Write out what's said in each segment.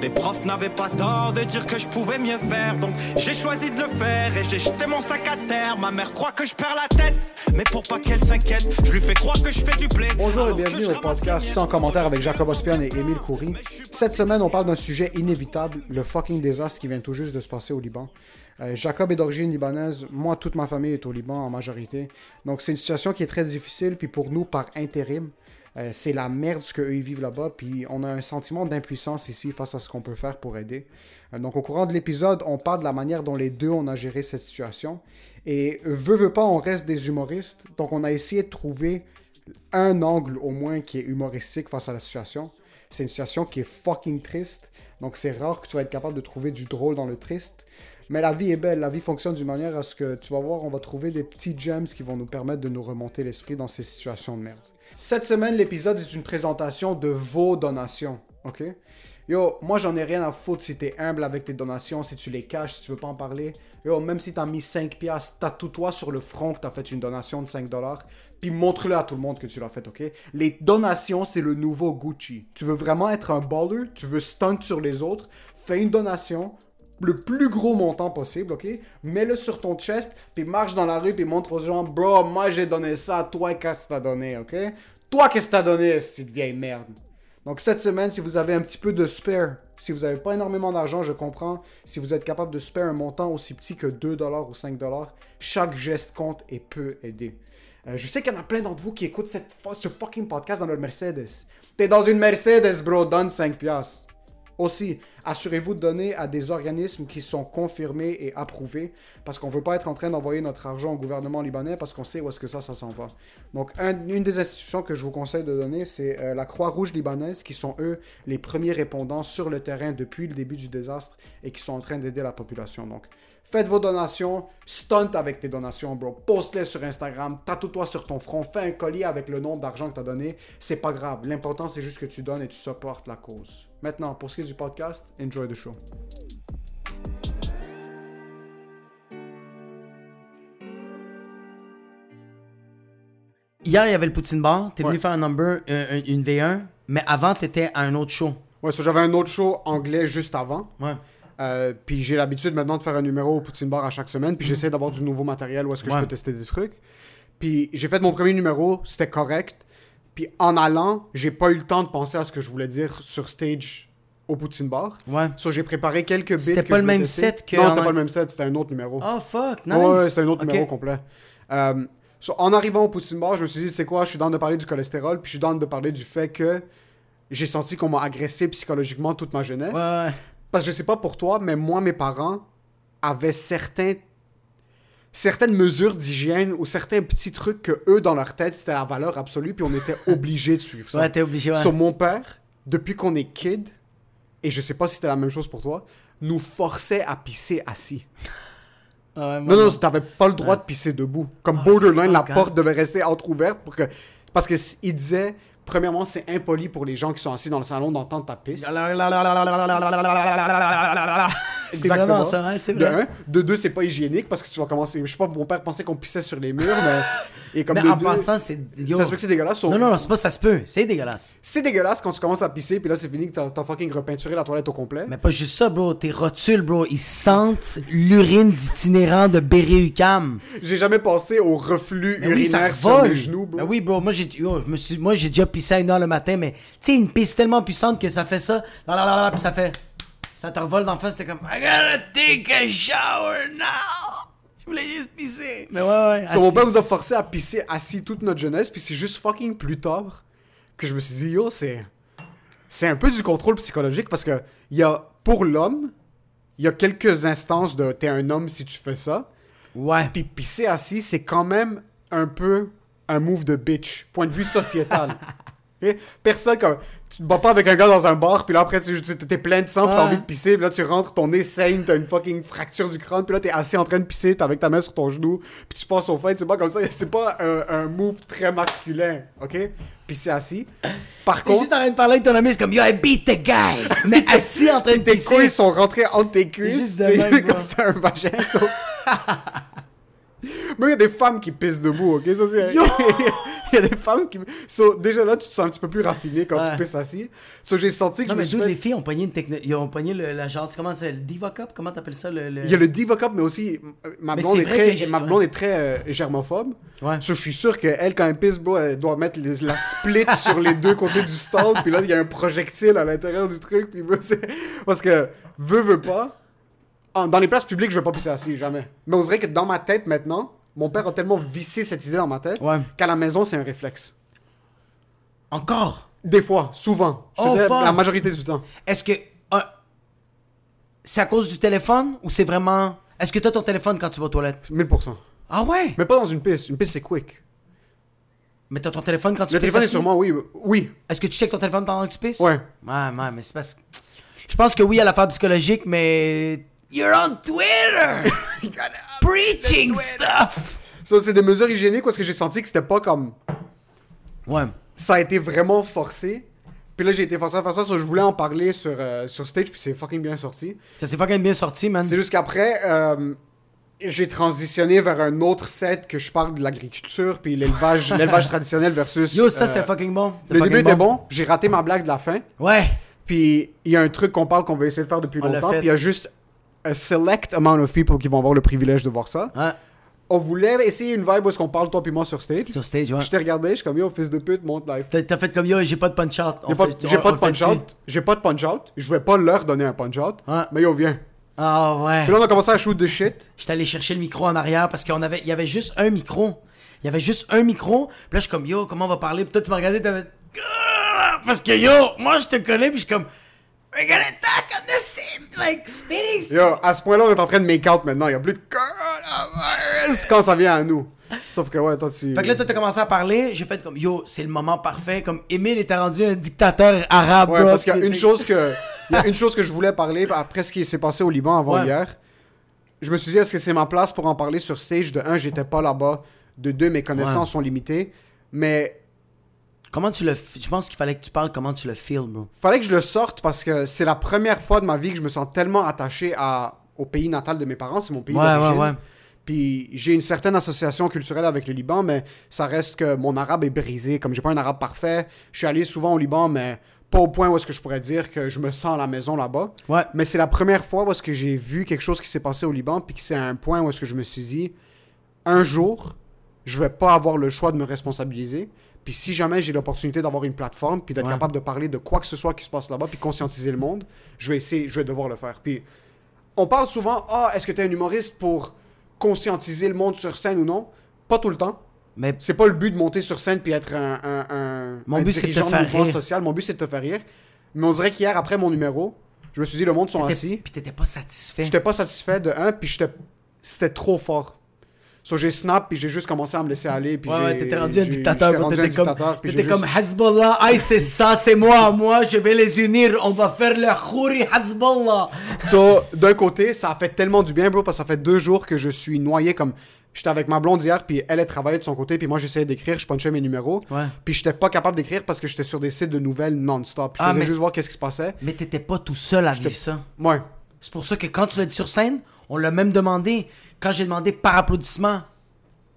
Les profs n'avaient pas tort de dire que je pouvais mieux faire, donc j'ai choisi de le faire et j'ai jeté mon sac à terre. Ma mère croit que je perds la tête, mais pour pas qu'elle s'inquiète, je lui fais croire que je fais du blé. Bonjour et bienvenue au podcast sans commentaire avec Jacob Ospian et. Émile Coury. Cette semaine, on parle d'un sujet inévitable, le fucking désastre qui vient tout juste de se passer au Liban. Euh, Jacob est d'origine libanaise, moi, toute ma famille est au Liban en majorité. Donc, c'est une situation qui est très difficile, puis pour nous, par intérim, euh, c'est la merde ce qu'eux vivent là-bas, puis on a un sentiment d'impuissance ici face à ce qu'on peut faire pour aider. Euh, donc, au courant de l'épisode, on parle de la manière dont les deux on a géré cette situation. Et veut, veut pas, on reste des humoristes. Donc, on a essayé de trouver un angle au moins qui est humoristique face à la situation. C'est une situation qui est fucking triste. Donc c'est rare que tu vas être capable de trouver du drôle dans le triste. Mais la vie est belle. La vie fonctionne d'une manière à ce que tu vas voir, on va trouver des petits gems qui vont nous permettre de nous remonter l'esprit dans ces situations de merde. Cette semaine, l'épisode est une présentation de vos donations. Ok? Yo, moi j'en ai rien à foutre si t'es humble avec tes donations, si tu les caches, si tu veux pas en parler. Yo, même si t'as mis 5 piastres, tatoue-toi sur le front que t'as fait une donation de 5 dollars, puis montre-le à tout le monde que tu l'as fait, ok? Les donations, c'est le nouveau Gucci. Tu veux vraiment être un baller, tu veux stunt sur les autres, fais une donation, le plus gros montant possible, ok? Mets-le sur ton chest, puis marche dans la rue, puis montre aux gens, bro, moi j'ai donné ça, toi qu'est-ce que t'as donné, ok? Toi qu'est-ce que t'as donné, cette vieille merde? Donc cette semaine, si vous avez un petit peu de spare, si vous n'avez pas énormément d'argent, je comprends. Si vous êtes capable de spare un montant aussi petit que 2$ ou 5$, chaque geste compte et peut aider. Euh, je sais qu'il y en a plein d'entre vous qui écoutent cette, ce fucking podcast dans leur Mercedes. T'es dans une Mercedes, bro, donne 5$. Aussi, assurez-vous de donner à des organismes qui sont confirmés et approuvés parce qu'on ne veut pas être en train d'envoyer notre argent au gouvernement libanais parce qu'on sait où est-ce que ça, ça s'en va. Donc, un- une des institutions que je vous conseille de donner, c'est euh, la Croix-Rouge libanaise qui sont, eux, les premiers répondants sur le terrain depuis le début du désastre et qui sont en train d'aider la population. Donc, faites vos donations, stunt avec tes donations, bro. Poste-les sur Instagram, tatoue-toi sur ton front, fais un collier avec le nombre d'argent que tu as donné. C'est pas grave. L'important, c'est juste que tu donnes et tu supportes la cause. Maintenant, pour ce qui est du podcast, enjoy the show. Hier, il y avait le Poutine Bar. T'es venu Ouais. faire un number, un- un- une V1, mais avant, t'étais à un autre show. Ouais, j'avais un autre show anglais juste avant. Ouais. Euh, puis j'ai l'habitude maintenant de faire un numéro au Poutine Bar à chaque semaine. Puis j'essaie d'avoir du nouveau matériel où est-ce que je peux tester des trucs. Puis j'ai fait mon premier numéro, c'était correct. Puis en allant, j'ai pas eu le temps de penser à ce que je voulais dire sur stage au Poutine Bar. Ouais. So j'ai préparé quelques bits. C'était que pas le même set que Non, c'était pas le même set, c'était un autre numéro. Oh, fuck, nice. Ouais, ouais, c'est un autre numéro complet. So, en arrivant au Poutine Bar, je me suis dit, c'est quoi, je suis dans de parler du cholestérol, puis je suis dans de parler du fait que j'ai senti qu'on m'a agressé psychologiquement toute ma jeunesse. Ouais, ouais. Parce que je sais pas pour toi, mais moi, mes parents avaient certains, certaines mesures d'hygiène ou certains petits trucs que eux, dans leur tête, c'était la valeur absolue, puis on était obligés de suivre ça. Ouais, t'es obligé, ouais. Sur mon père, depuis qu'on est kid, et je sais pas si c'était la même chose pour toi, nous forçait à pisser assis. Ouais, Non, non, t'avais pas le droit de pisser debout. Comme borderline, la hein. porte devait rester entrouverte pour que... Parce que s- il disait, premièrement, c'est impoli pour les gens qui sont assis dans le salon d'entendre ta pisse. C'est vraiment ça, hein, c'est De vrai. un. De deux, c'est pas hygiénique parce que tu vas commencer... Je sais pas, mon père pensait qu'on pissait sur les murs, mais... Et comme Mais de en deux, passant, c'est. yo. ça se peut que c'est dégueulasse. Non, non, non, c'est pas ça se peut. C'est dégueulasse. C'est dégueulasse quand tu commences à pisser, puis là, c'est fini que t'as t'as fucking repeinturé la toilette au complet. Mais pas juste ça, bro. Tes rotules, bro, ils sentent l'urine d'itinérant de Berry-UQAM. J'ai jamais pensé au reflux Mais oui, urinaire sur mes genoux, bro. Ben oui, bro. Moi, j'ai yo, je me suis- moi, j'ai déjà pissé à une heure le matin, mais tu sais, une pisse tellement puissante que ça fait ça. Là, là, là, là, puis ça fait. Ça te revole d'en face, t'es comme. I gotta take a shower now. Je voulais juste pisser. Mais ouais, ouais. So, mon assis. père nous a forcé à pisser assis toute notre jeunesse, puis c'est juste fucking plus tard que je me suis dit, yo, c'est. C'est un peu du contrôle psychologique parce que il y a, pour l'homme, il y a quelques instances de t'es un homme si tu fais ça, Ouais. puis pisser assis, c'est quand même un peu un move de bitch, point de vue sociétal. Personne comme. Tu te bats pas avec un gars dans un bar, puis là après tu t'es plein de sang, puis t'as envie de pisser, puis là tu rentres, ton nez saigne, t'as une fucking fracture du crâne, puis là t'es assis en train de pisser, t'as avec ta main sur ton genou, puis tu passes au fait, c'est pas comme ça, c'est pas un, un move très masculin, ok? Pisser assis. Par T'es contre, juste en train de parler avec ton ami, c'est comme Yo, I beat the guy. Mais assis en train de tes pisser. couilles sont rentrées entre tes cuisses, même, comme c'était un vagin, ça. Mais il y a des femmes qui pissent debout, ok? Ça, c'est... Il y a des femmes qui. So, déjà là, tu te sens un petit peu plus raffiné quand Ouais. tu pisses assis. So, j'ai senti que Non, je me mais d'où fait- les filles ont pogné une techno... Ils ont pogné le, la genre... Comment c'est Le Diva Cup? Comment t'appelles ça le, le- Il y a le Diva Cup, mais aussi ma blonde est très, que ma ouais. blonde est très euh, germophobe. Ouais. So, je suis sûr qu'elle, quand elle pisse, bro, elle doit mettre la split sur les deux côtés du stall. Puis là, il y a un projectile à l'intérieur du truc. Puis bro, parce que, veut, veut pas. dans les places publiques, je vais pas pisser assis, jamais. Mais on dirait que dans ma tête maintenant, mon père a tellement vissé cette idée dans ma tête Ouais. qu'à la maison, c'est un réflexe. Encore? Des fois, souvent. Je te Oh, dirais la majorité du temps. Est-ce que. euh, c'est à cause du téléphone ou c'est vraiment. Est-ce que t'as ton téléphone quand tu vas aux toilettes? 1000%. Ah ouais? Mais pas dans une piste. Une piste, c'est quick. Mais t'as ton téléphone quand tu Le pisses téléphone est moi, oui. Oui. Est-ce que tu checkes ton téléphone pendant que tu pisses? Ouais. Ouais, ouais, mais c'est parce que. Je pense que oui à la phase psychologique, mais. You're on Twitter! Preaching stuff! Ça, c'est des mesures hygiéniques parce que j'ai senti que c'était pas comme. Ouais. Ça a été vraiment forcé. Puis là, j'ai été forcé à faire ça. so je voulais en parler sur, euh, sur stage, puis c'est fucking bien sorti. Ça s'est fucking bien sorti, man. C'est juste qu'après, euh, j'ai transitionné vers un autre set que je parle de l'agriculture, puis l'élevage l'élevage traditionnel versus. Yo, ça euh, c'était fucking bon. Le fucking début était bon. J'ai raté ma blague de la fin. Ouais. Puis il y a un truc qu'on parle qu'on va essayer de faire depuis On longtemps. Puis il y a juste a select amount of people qui vont avoir le privilège de voir ça. Ouais. On voulait essayer une vibe où est-ce qu'on parle toi puis moi sur stage. Sur stage, ouais. Je t'ai regardé, je suis comme yo, fils de pute, monte live. T'as fait comme yo, j'ai pas de punch out. J'ai pas, fait- j'ai on- pas de punch out. J'ai pas de punch out. Je voulais pas leur donner un punch out. Ouais. Mais yo, viens. Ah ouais. Puis là, on a commencé à shoot de shit. J'étais allé chercher le micro en arrière parce qu'on avait, il y avait juste un micro. Il y avait juste un micro. Puis là, je suis comme, yo, comment on va parler? Puis toi, tu m'as regardé, t'avais. Parce que yo, moi, je te connais, puis je suis comme. We're gonna talk on the same, like. Yo, à ce point-là, on est en train de make out maintenant. Il y a plus de coronavirus quand ça vient à nous. Sauf que ouais, toi, tu. Fait que là, toi, t'as commencé à parler. J'ai fait comme, yo, c'est le moment parfait. Comme, Emile était rendu un dictateur arabe, Ouais, bro. parce qu'il y a une chose que. Il y a une chose que je voulais parler après ce qui s'est passé au Liban avant Ouais. hier. Je me suis dit, est-ce que c'est ma place pour en parler sur stage De un, j'étais pas là-bas. De deux, mes connaissances sont limitées. Mais Comment tu le. Je pense qu'il fallait que tu parles comment tu le feel, bro. fallait que je le sorte parce que c'est la première fois de ma vie que je me sens tellement attaché à, au pays natal de mes parents. C'est mon pays Ouais, d'origine. ouais, ouais. Puis j'ai une certaine association culturelle avec le Liban, mais ça reste que mon arabe est brisé. Comme j'ai pas un arabe parfait, je suis allé souvent au Liban, mais pas au point où est-ce que je pourrais dire que je me sens à la maison là-bas. Ouais. Mais c'est la première fois où est-ce que j'ai vu quelque chose qui s'est passé au Liban, puis que c'est un point où est-ce que je me suis dit, un jour, je vais pas avoir le choix de me responsabiliser. Puis si jamais j'ai l'opportunité d'avoir une plateforme, puis d'être Ouais. capable de parler de quoi que ce soit qui se passe là-bas, puis conscientiser le monde, je vais essayer, je vais devoir le faire. Puis on parle souvent, ah, est-ce que tu es un humoriste pour conscientiser le monde sur scène ou non Pas tout le temps. Mais C'est pas le but de monter sur scène puis être un, un, un, Mon un but, c'est de te dirigeant faire mouvement rire. social. Mon but, c'est de te faire rire. Mais on dirait qu'hier, après mon numéro, je me suis dit, le monde sont assis. Puis t'étais pas satisfait. J'étais pas satisfait de un, puis j'étais- c'était trop fort. So j'ai snap, puis j'ai juste commencé à me laisser aller. Puis Ouais, t'étais rendu un dictateur, T'étais comme, t'étais Hezbollah. Aïe, c'est ça, c'est moi, moi, je vais les unir. On va faire le khouri Hezbollah. So, d'un côté, ça a fait tellement du bien, bro, parce que ça fait deux jours que je suis noyé comme. J'étais avec ma blonde hier, puis elle, elle travaillait de son côté, puis moi, j'essayais d'écrire, je punchais mes numéros. Ouais. Puis j'étais pas capable d'écrire parce que j'étais sur des sites de nouvelles non-stop. Je Ah, mais- juste voir qu'est-ce qui se passait. Mais t'étais pas tout seul à vivre ça. Ouais. C'est pour ça que quand tu l'as dit sur scène, on l'a même demandé. Quand j'ai demandé par applaudissement,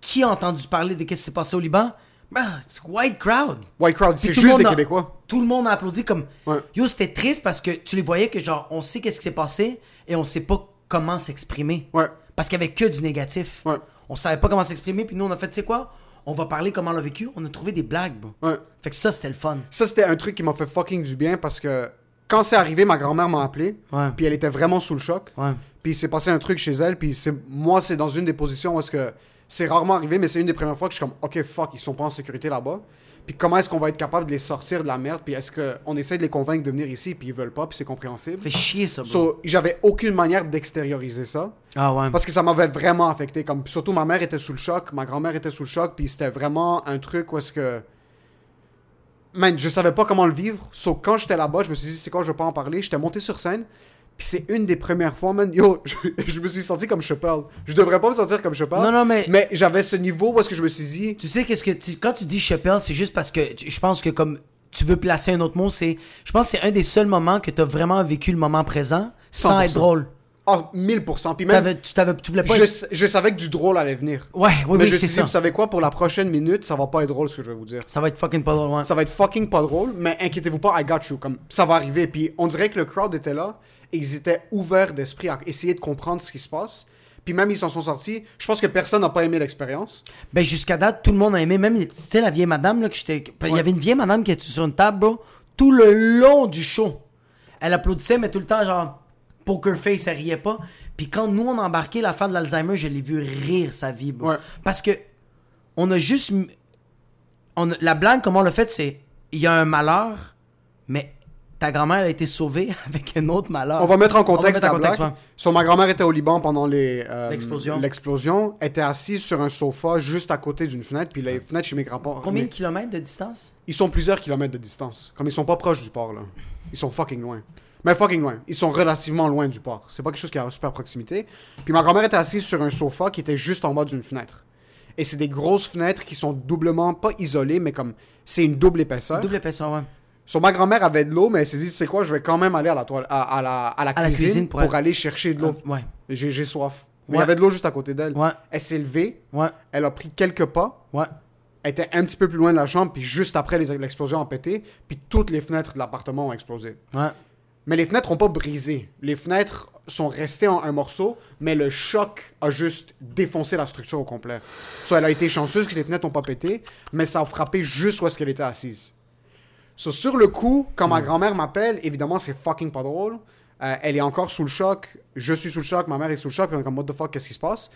qui a entendu parler de ce qui s'est passé au Liban? Bah, c'est white crowd. White crowd, c'est juste des a- Québécois. Tout le monde a applaudi comme. Ouais. Yo, c'était triste parce que tu les voyais que genre, on sait qu'est-ce qui s'est passé et on sait pas comment s'exprimer. Ouais. Parce qu'il y avait que du négatif. Ouais. On savait pas comment s'exprimer, puis nous on a fait, tu sais quoi? On va parler comment on l'a vécu. On a trouvé des blagues, bro. Ouais. Fait que ça, c'était le fun. Ça, c'était un truc qui m'a fait fucking du bien parce que quand c'est arrivé, ma grand-mère m'a appelé. Puis elle était vraiment sous le choc. Ouais. Puis il s'est passé un truc chez elle. Puis c'est moi, c'est dans une des positions où est-ce que c'est rarement arrivé, mais c'est une des premières fois que je suis comme, ok, fuck, ils sont pas en sécurité là-bas. Puis comment est-ce qu'on va être capable de les sortir de la merde? Puis est-ce qu'on essaie de les convaincre de venir ici, puis ils veulent pas, puis c'est compréhensible. Fait chier, ça, bro. So, j'avais aucune manière d'extérioriser ça. ah ouais. Parce que ça m'avait vraiment affecté. Comme, surtout ma mère était sous le choc, ma grand-mère était sous le choc, puis c'était vraiment un truc où est-ce que. Man, je savais pas comment le vivre. So, quand j'étais là-bas, je me suis dit, c'est quoi, je vais pas en parler? J'étais monté sur scène, puis c'est une des premières fois, man. Yo, je, je me suis senti comme Chappelle. Je devrais pas me sentir comme Chappelle. Non, non, mais- Mais j'avais ce niveau où est-ce que je me suis dit. Tu sais, qu'est-ce que tu, quand tu dis Chappelle, c'est juste parce que tu- je pense que comme tu veux placer un autre mot, c'est. Je pense que c'est un des seuls moments que tu as vraiment vécu le moment présent sans 100%. être drôle. Ah, 1000%. Puis même, T'avais- tu, t'avais, tu voulais pas. je, être- je savais que du drôle allait venir. Ouais, oui, mais oui, je me c'est suis dit, ça. vous savez quoi, pour la prochaine minute, ça va pas être drôle ce que je vais vous dire. Ça va être fucking pas drôle, ouais. Ça va être fucking pas drôle, mais inquiétez-vous pas, I got you. Comme, ça va arriver. Puis on dirait que le crowd était là et ils étaient ouverts d'esprit à essayer de comprendre ce qui se passe. Puis même ils s'en sont sortis. Je pense que personne n'a pas aimé l'expérience. Ben, jusqu'à date, tout le monde a aimé. Même, tu sais, la vieille madame, là, que j'étais. Il y avait une vieille madame qui était sur une table, bro, tout le long du show. Elle applaudissait, mais tout le temps, genre, poker face, elle riait pas. Puis quand nous, on a embarqué la fin de l'Alzheimer, je l'ai vu rire sa vie, bro. Ouais. Parce que, on a juste. m- On a- La blague, comment on l'a fait, c'est. Il y a un malheur, mais ta grand-mère a été sauvée avec un autre malheur. On va mettre en contexte mettre en la contexte, blague. ouais. So, ma grand-mère était au Liban pendant euh, L'explosion. Elle était assise sur un sofa juste à côté d'une fenêtre. Puis les fenêtres chez mes grands-parents. Combien de kilomètres de distance? Ils sont plusieurs kilomètres de distance. Comme ils sont pas proches du port, là. Ils sont fucking loin. Mais fucking loin. Ils sont relativement loin du port. C'est pas quelque chose qui est à super proximité. Puis ma grand-mère était assise sur un sofa qui était juste en bas d'une fenêtre. Et c'est des grosses fenêtres qui sont doublement, pas isolées, mais comme c'est une double épaisseur. Double épaisseur, ouais. Sur ma grand-mère avait de l'eau, mais elle s'est dit, c'est quoi, je vais quand même aller à la, toile, à, à la, à la À la cuisine, pour, pour aller chercher de l'eau. Ouais. J'ai soif. Mais il y avait de l'eau juste à côté d'elle. Ouais. Elle s'est levée, Ouais. elle a pris quelques pas, Ouais. elle était un petit peu plus loin de la chambre, puis juste après l'explosion a pété, puis toutes les fenêtres de l'appartement ont explosé. Ouais. Mais les fenêtres n'ont pas brisé. Les fenêtres sont restées en un morceau, mais le choc a juste défoncé la structure au complet. Soit elle a été chanceuse que les fenêtres n'ont pas pété, mais ça a frappé juste où est-ce qu'elle était assise. So, sur le coup, quand Hmm. ma grand-mère m'appelle, évidemment, c'est fucking pas drôle. Euh, elle est encore sous le choc. Je suis sous le choc, ma mère est sous le choc, puis on est comme, what the fuck, qu'est-ce qui se passe?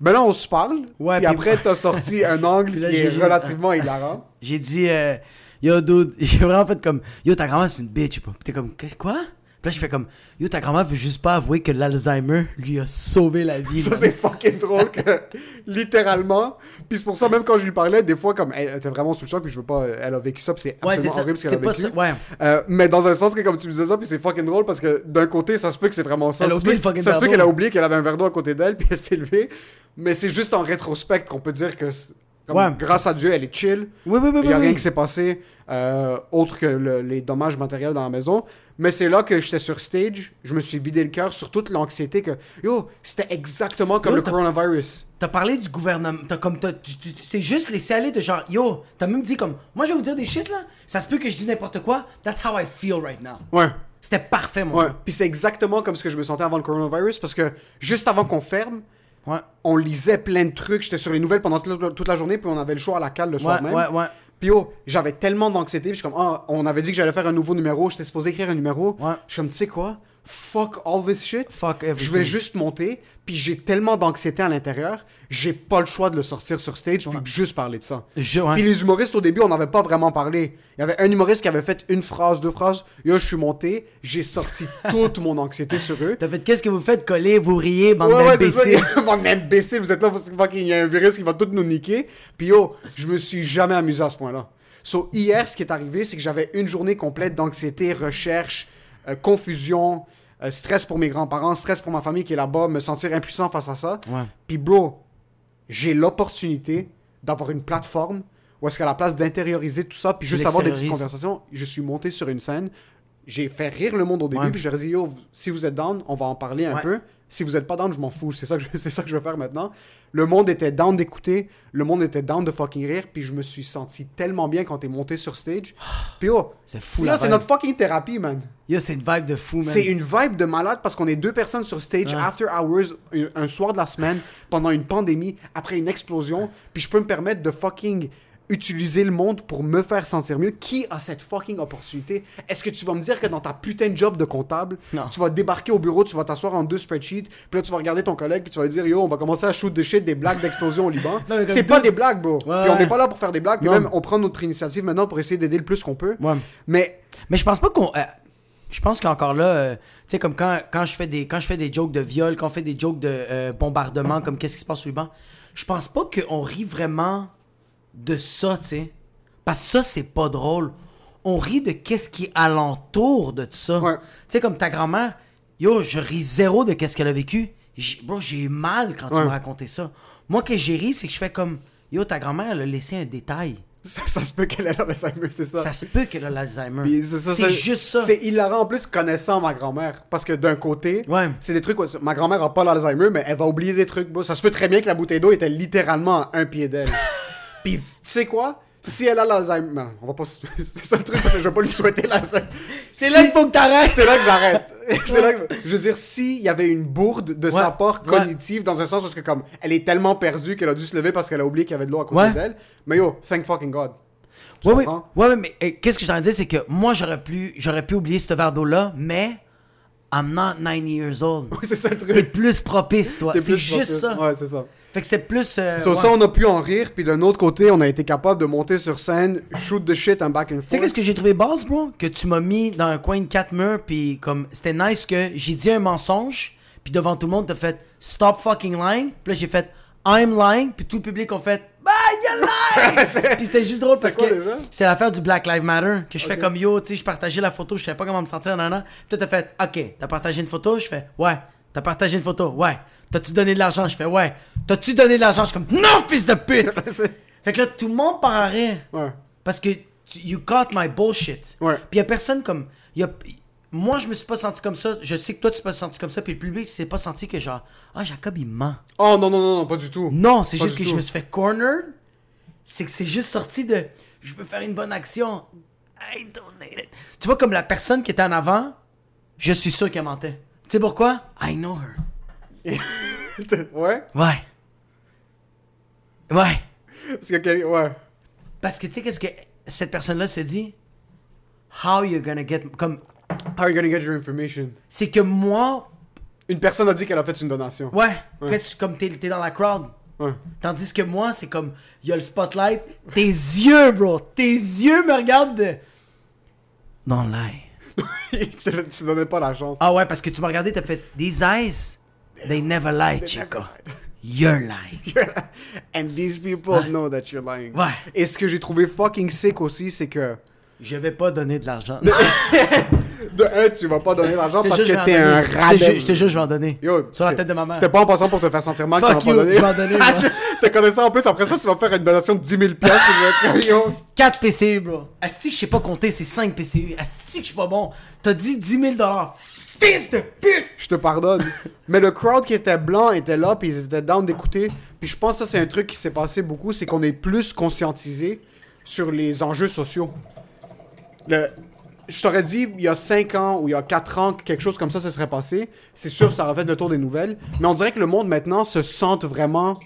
Ben là, on se parle, Ouais, puis puis- après, t'as sorti un angle là, qui est relativement hilarant. J'ai dit, euh, yo, dude, j'ai vraiment fait comme, yo, ta grand-mère, c'est une bitch, pas. T'es comme, quoi? Puis là, je fais comme, yo, ta grand-mère veut juste pas avouer que l'Alzheimer lui a sauvé la vie. Ça, c'est fucking drôle que, littéralement. Puis c'est pour ça, même quand je lui parlais, des fois, comme elle était vraiment sous le choc, puis je veux pas, elle a vécu ça, puis c'est absolument ça. horrible ce qu'elle a pas vécu. ça. Ouais. Euh, mais dans un sens que, comme tu me disais ça, puis c'est fucking drôle parce que d'un côté, ça se peut que c'est vraiment ça. Elle a ça se oublié le fucking ça se peut qu'elle a oublié qu'elle avait un verre d'eau à côté d'elle, puis elle s'est levée. Mais c'est juste en rétrospect qu'on peut dire que, comme, Ouais. grâce à Dieu, elle est chill. Oui, oui, oui, Il n'y a oui, rien oui. qui s'est passé euh, autre que le- les dommages matériels dans la maison. Mais c'est là que j'étais sur stage, je me suis vidé le cœur sur toute l'anxiété que, yo, c'était exactement comme Yo, le t'as- coronavirus. T'as parlé du gouvernement. T'as comme, t'as- tu t'es juste laissé aller de genre, yo, t'as même dit comme, moi je vais vous dire des shit là. Ça se peut que je dise n'importe quoi. That's how I feel right now. Ouais. C'était parfait, mon Ouais. Puis c'est exactement comme ce que je me sentais avant le coronavirus parce que juste avant qu'on ferme, Ouais. on lisait plein de trucs. J'étais sur les nouvelles pendant toute la, journée, puis on avait le show à la cale le soir Ouais, même. ouais, ouais. Puis oh, j'avais tellement d'anxiété, puis je suis comme, ah, on avait dit que j'allais faire un nouveau numéro, j'étais supposé écrire un numéro. Je suis comme, tu sais quoi? Fuck all this shit. Fuck Je vais everything. juste monter, puis j'ai tellement d'anxiété à l'intérieur, j'ai pas le choix de le sortir sur stage, puis juste parler de ça. Je, ouais. Puis les humoristes, au début, on n'avait pas vraiment parlé. Il y avait un humoriste qui avait fait une phrase, deux phrases. Yo, je suis monté, j'ai sorti toute mon anxiété sur eux. T'as fait qu'est-ce que vous faites? Coller, vous riez, bande Ouais, ouais, d'imbéciles. Bande d'imbéciles, vous êtes là, parce que fucking, il y a un virus qui va tout nous niquer. Puis yo, je me suis jamais amusé à ce point-là. So, hier, ce qui est arrivé, c'est que j'avais une journée complète d'anxiété, recherche, euh, confusion, euh, stress pour mes grands-parents, stress pour ma famille qui est là-bas, me sentir impuissant face à ça. Ouais. Puis bro, j'ai l'opportunité d'avoir une plateforme où est-ce qu'à la place d'intérioriser tout ça, puis Tu juste avoir des petites conversations, je suis monté sur une scène, j'ai fait rire le monde au début, Ouais. puis j'ai dit, yo, si vous êtes down, on va en parler un Ouais. peu. Si vous êtes pas down, je m'en fous. C'est ça, que je, c'est ça que je veux faire maintenant. Le monde était down d'écouter, le monde était down de fucking rire, puis je me suis senti tellement bien quand t'es monté sur stage. Puis oh, C'est fou, là, c'est notre fucking thérapie, man. Yo, c'est une vibe de fou, man. C'est une vibe de malade parce qu'on est deux personnes sur stage Ouais. after hours un soir de la semaine pendant une pandémie après une explosion puis je peux me permettre de fucking utiliser le monde pour me faire sentir mieux. Qui a cette fucking opportunité? Est-ce que tu vas me dire que dans ta putain de job de comptable, Non. tu vas débarquer au bureau, tu vas t'asseoir en deux spreadsheets, puis là tu vas regarder ton collègue puis tu vas lui dire yo, on va commencer à shoot des shit des blagues d'explosion au Liban. C'est pas des blagues, bro. Ouais, puis on n'est pas là pour faire des blagues, puis même on prend notre initiative maintenant pour essayer d'aider le plus qu'on peut. Ouais. Mais Mais je pense pas qu'on. euh, je pense qu'encore là, euh, tu sais, comme quand, quand, je fais des, quand je fais des jokes de viol, quand on fait des jokes de euh, bombardement, comme qu'est-ce qui se passe sur le banc, je pense pas qu'on rit vraiment de ça, tu sais. Parce que ça, c'est pas drôle. On rit de qu'est-ce qui est alentour de tout ça. Ouais. Tu sais, comme ta grand-mère, yo, je ris zéro de qu'est-ce qu'elle a vécu. J'ai- Bro, j'ai eu mal quand tu Ouais. me racontais ça. Moi, que j'ai ri, c'est que je fais comme, yo, ta grand-mère, elle a laissé un détail. Ça, ça se peut qu'elle ait l'Alzheimer, c'est ça. Ça se peut qu'elle a l'Alzheimer. C'est juste ça. C'est hilarant en plus connaissant ma grand-mère. Parce que d'un côté, Ouais. c'est des trucs. où- Ma grand-mère a pas l'Alzheimer, mais elle va oublier des trucs. bro. Ça se peut très bien que la bouteille d'eau était littéralement à un pied d'elle. Puis tu sais quoi? Si elle a l'Alzheimer. On va pas. C'est ça le truc, parce que je vais pas lui souhaiter l'Alzheimer. C'est Si- là qu'il faut que t'arrêtes. C'est là que j'arrête. c'est là que... Je veux dire, s'il y avait une bourde de sa Ouais, part ouais. cognitive, dans un sens parce que comme elle est tellement perdue qu'elle a dû se lever parce qu'elle a oublié qu'il y avait de l'eau à côté Ouais. d'elle. Mais yo, thank fucking God. Tu Ouais, oui. comprends? Ouais, ouais, mais euh, qu'est-ce que je t'en dire, c'est que moi, j'aurais pu, j'aurais pu oublier ce verre d'eau-là, mais I'm not 90 years old. Oui, c'est ça le T'es truc. plus propice, toi. T'es C'est juste propice. ça. Ouais, c'est ça. Fait que c'était plus. euh, Sur ouais. ça, on a pu en rire, puis d'un autre côté, on a été capable de monter sur scène, shoot the shit and back and Tu sais forth. qu'est-ce que j'ai trouvé basse, bro? Que tu m'as mis dans un coin de quatre murs, puis comme c'était nice que j'ai dit un mensonge, puis devant tout le monde, t'as fait stop fucking lying, puis là j'ai fait I'm lying, puis tout le public a fait bah you're lying! puis c'était juste drôle parce quoi que c'est l'affaire du Black Lives Matter que je fais comme yo, tu sais, je partageais la photo, je savais pas comment me sentir, nan, nan. Puis toi t'as fait ok, t'as partagé une photo, je fais ouais, t'as partagé une photo, ouais. T'as-tu donné de l'argent? Je fais ouais. T'as-tu donné de l'argent? Je suis comme non, fils de pute! Fait que là tout le monde part à rire. ouais. Parce que tu- you caught my bullshit. Ouais. Puis y a personne comme. Y a, moi, je me suis pas senti comme ça. Je sais que toi, tu t'es pas senti comme ça. Puis le public s'est pas senti que genre. Ah, Jacob, il ment. Oh non, non, non, non, pas du tout. Non, c'est juste que je me suis fait corner. C'est que c'est juste sorti de. Je veux faire une bonne action. I donate it. Tu vois, comme la personne qui était en avant, je suis sûr qu'elle mentait. Tu sais pourquoi? I know her. ouais? Ouais. Ouais. Parce que, ouais. Parce que tu sais, qu'est-ce que cette personne-là se dit? How you gonna get. Comme. How are you gonna get your information? C'est que moi, Une personne a dit qu'elle a fait une donation. Ouais, qu'est-ce- comme t'es t'es dans la crowd. Ouais. Tandis que moi, c'est comme, il y a le spotlight. Tes yeux, bro, tes yeux me regardent de... Don't lie. je te donnais pas la chance. Ah ouais, parce que tu m'as regardé, t'as fait, these eyes, they never lie, Chico. You're lying. And these people know that you're lying. Ouais. Et ce que j'ai trouvé fucking sick aussi, c'est que. Je vais pas donner de l'argent. De un, tu vas pas donner l'argent parce que t'es un donner. Je te jure- Je vais en donner. Yo, Sur la tête de ma mère. C'était pas en passant pour te faire sentir mal Fuck qu'on va you, pas donner. je vais en donner. T'as connais ça en plus, après ça, tu vas faire une donation de 10 000 piastres. et je vais être comme, yo. 4 PCU, bro. Asti que je sais pas compter, c'est 5 PCU. Asti que je suis pas bon. T'as dit 10 000 Fils de pute! Je te pardonne. Mais le crowd qui était blanc était là, puis ils étaient down d'écouter. Puis je pense que ça, c'est un truc qui s'est passé beaucoup, c'est qu'on est plus conscientisé sur les enjeux sociaux. Le... Je t'aurais dit, il y a 5 ans ou il y a 4 ans que quelque chose comme ça se serait passé. C'est sûr, ça aurait fait le tour des nouvelles. Mais on dirait que le monde maintenant se sente vraiment.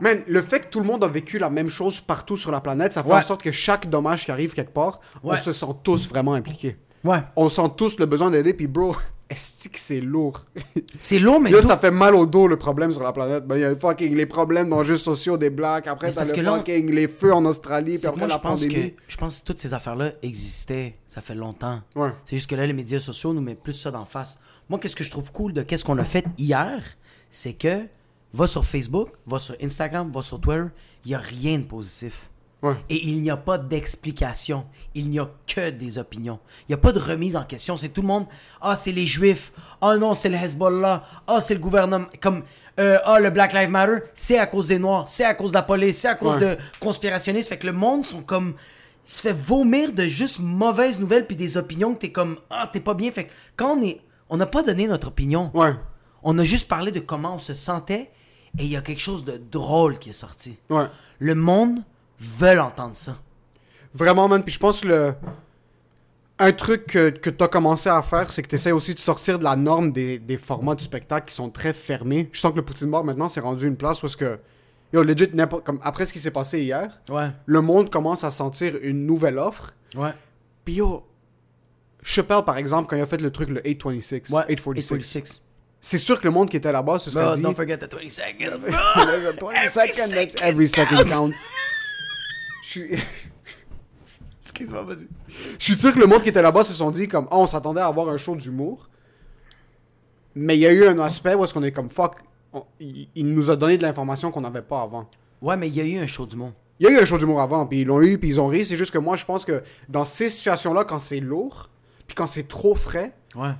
Man, le fait que tout le monde a vécu la même chose partout sur la planète, ça fait Ouais. en sorte que chaque dommage qui arrive quelque part, on se sent tous vraiment impliqués. Ouais. On sent tous le besoin d'aider, puis bro, est-ce que c'est lourd? C'est lourd, mais Là, ça fait mal au dos le problème sur la planète. Ben, il y a fucking les problèmes d'enjeux sociaux des blacks, après t'as le là, fucking les feux en Australie, puis après moi, la je pense que je pense que toutes ces affaires-là existaient, ça fait longtemps. Ouais. C'est juste que là, les médias sociaux nous mettent plus ça d'en face. Moi, qu'est-ce que je trouve cool de qu'est-ce qu'on a fait hier, c'est que va sur Facebook, va sur Instagram, va sur Twitter, il n'y a rien de positif. Ouais. Et il n'y a pas d'explication. Il n'y a que des opinions. Il n'y a pas de remise en question. C'est tout le monde. Ah, c'est les Juifs. Ah non, c'est le Hezbollah. Ah, c'est le gouvernement. Comme, euh, ah, le Black Lives Matter, c'est à cause des Noirs. C'est à cause de la police. C'est à cause Ouais. de conspirationnistes. Fait que le monde sont comme. Il se fait vomir de juste mauvaises nouvelles puis des opinions que t'es comme. Ah, t'es pas bien. Fait que quand on est. On n'a pas donné notre opinion. Ouais. On a juste parlé de comment on se sentait. Et il y a quelque chose de drôle qui est sorti. Ouais. Le monde veut entendre ça. Vraiment, man. Puis je pense que le. Un truc que, que tu as commencé à faire, c'est que tu essaies aussi de sortir de la norme des, des formats du spectacle qui sont très fermés. Je sens que le Poutine Bar maintenant s'est rendu une place où est-ce que. Yo, legit, comme après ce qui s'est passé hier, Ouais. le monde commence à sentir une nouvelle offre. Ouais. Puis yo, Chappelle, par exemple, quand il a fait le truc, le 826, Ouais. 846, 846. c'est sûr que le monde qui était là-bas se serait dit... don't forget the 20 seconds. bro. Every 20 seconds, second every second counts. Je suis... Excuse-moi, vas-y. Je suis sûr que le monde qui était là-bas se sont dit comme oh, on s'attendait à avoir un show d'humour. Mais il y a eu un aspect où est-ce qu'on est comme fuck, on- il, il nous a donné de l'information qu'on n'avait pas avant. Ouais, mais il y a eu un show du monde. Il y a eu un show d'humour avant, puis ils l'ont eu, puis ils ont ri. C'est juste que moi, je pense que dans ces situations-là, quand c'est lourd, puis quand c'est trop frais, Ouais.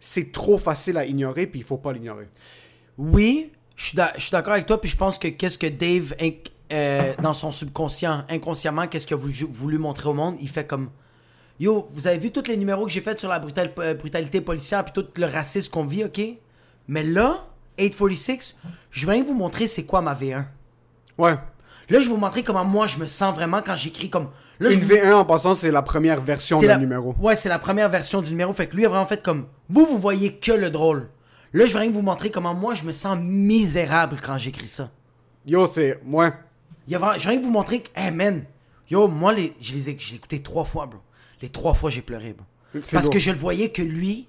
c'est trop facile à ignorer, puis il faut pas l'ignorer. Oui, je suis d'a- je suis d'accord avec toi, puis je pense que qu'est-ce que Dave inc- euh, dans son subconscient, inconsciemment, qu'est-ce qu'il a voulu, voulu montrer au monde? Il fait comme Yo, vous avez vu tous les numéros que j'ai faits sur la brutal- euh, brutalité policière puis tout le racisme qu'on vit, ok? Mais là, 846, je viens vous montrer c'est quoi ma V1. Ouais. Là, je vais vous montrer comment moi je me sens vraiment quand j'écris comme. Là, Une vous- V1 en passant, c'est la première version la- numéro. Ouais, c'est la première version du numéro. Fait que lui a vraiment fait comme. Vous, vous voyez que le drôle. Là, je viens vous montrer comment moi je me sens misérable quand j'écris ça. Yo, c'est. Ouais. Il y a vraiment- je viens vous montrer que, hey man, yo, moi, les, je les ai, je l'ai écouté trois fois, bro. Les trois fois, j'ai pleuré, bro. Parce lourd. que je le voyais que lui,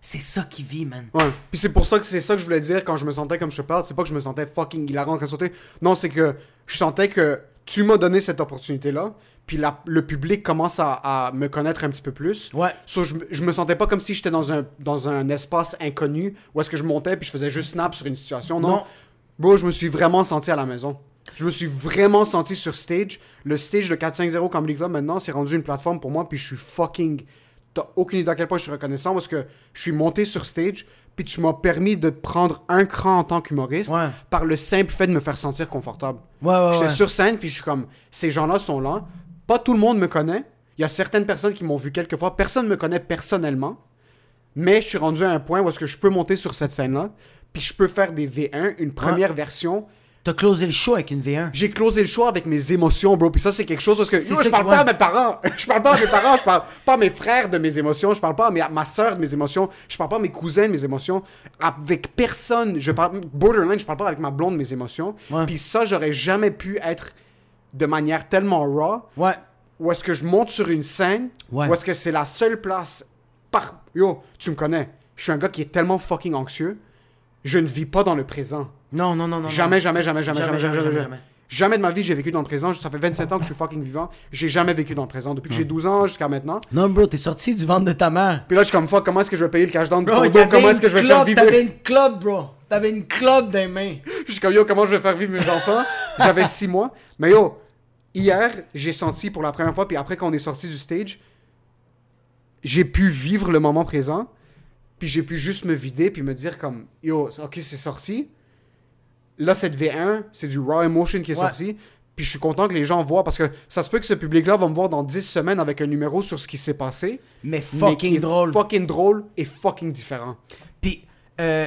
c'est ça qu'il vit, man. Ouais. Puis c'est pour ça que c'est ça que je voulais dire quand je me sentais comme je te parle. C'est pas que je me sentais fucking hilarant quand je sautais. Non, c'est que je sentais que tu m'as donné cette opportunité-là. Puis la- le public commence à, à me connaître un petit peu plus. Ouais. So, je, je me sentais pas comme si j'étais dans un, dans un espace inconnu où est-ce que je montais puis je faisais juste snap sur une situation. Non? Non. Bro, je me suis vraiment senti à la maison. Je me suis vraiment senti sur stage. Le stage de 450 Comedy Club maintenant, c'est rendu une plateforme pour moi puis je suis fucking. T'as aucune idée à quel point je suis reconnaissant parce que je suis monté sur stage puis tu m'as permis de prendre un cran en tant qu'humoriste Ouais. par le simple fait de me faire sentir confortable. Ouais, ouais, J'étais sur scène, puis je suis comme, ces gens-là sont là. Pas tout le monde me connaît. Il y a certaines personnes qui m'ont vu quelques fois. Personne ne me connaît personnellement. Mais je suis rendu à un point où est-ce que je peux monter sur cette scène-là, puis je peux faire des V1, une première version. T'as closé le show avec une V1. J'ai closé le show avec mes émotions, bro. Puis ça, c'est quelque chose parce que yo, je parle pas à mes parents. Je parle pas à mes parents. Je parle pas à mes frères de mes émotions. Je parle pas à, mes- à ma soeur de mes émotions. Je parle pas à mes cousins de mes émotions. Avec personne. Je parle borderline. Je parle pas avec ma blonde de mes émotions. Ouais. Puis ça, j'aurais jamais pu être de manière tellement raw. Ouais. Où est-ce que je monte sur une scène. Ouais. Où est-ce que c'est la seule place par. Yo, tu me connais. Je suis un gars qui est tellement fucking anxieux. Je ne vis pas dans le présent. Non, non, non, non. Jamais, jamais, jamais, jamais, jamais, jamais, jamais, jamais. Jamais de ma vie j'ai vécu dans le présent. Ça fait 27 ans que je suis fucking vivant. J'ai jamais vécu dans le présent. Depuis que j'ai 12 ans jusqu'à maintenant. Non, bro, t'es sorti du ventre de ta mère. Puis là, je suis comme fuck, comment est-ce que je vais payer le cash down du condo? Comment est-ce que je vais club, faire vivre? T'avais une club, bro. T'avais une club dans les mains. Je suis comme yo, comment je vais faire vivre mes enfants? J'avais 6 mois. Mais yo, hier, j'ai senti pour la première fois, puis après qu'on est sorti du stage, j'ai pu vivre le moment présent. Puis j'ai pu juste me vider, puis me dire comme yo, ok, c'est sorti. Là, cette V1, c'est du raw emotion qui est Ouais. sorti. Puis je suis content que les gens voient parce que ça se peut que ce public-là va me voir dans 10 semaines avec un numéro sur ce qui s'est passé. Mais fucking drôle. Fucking drôle et fucking différent. Puis, euh,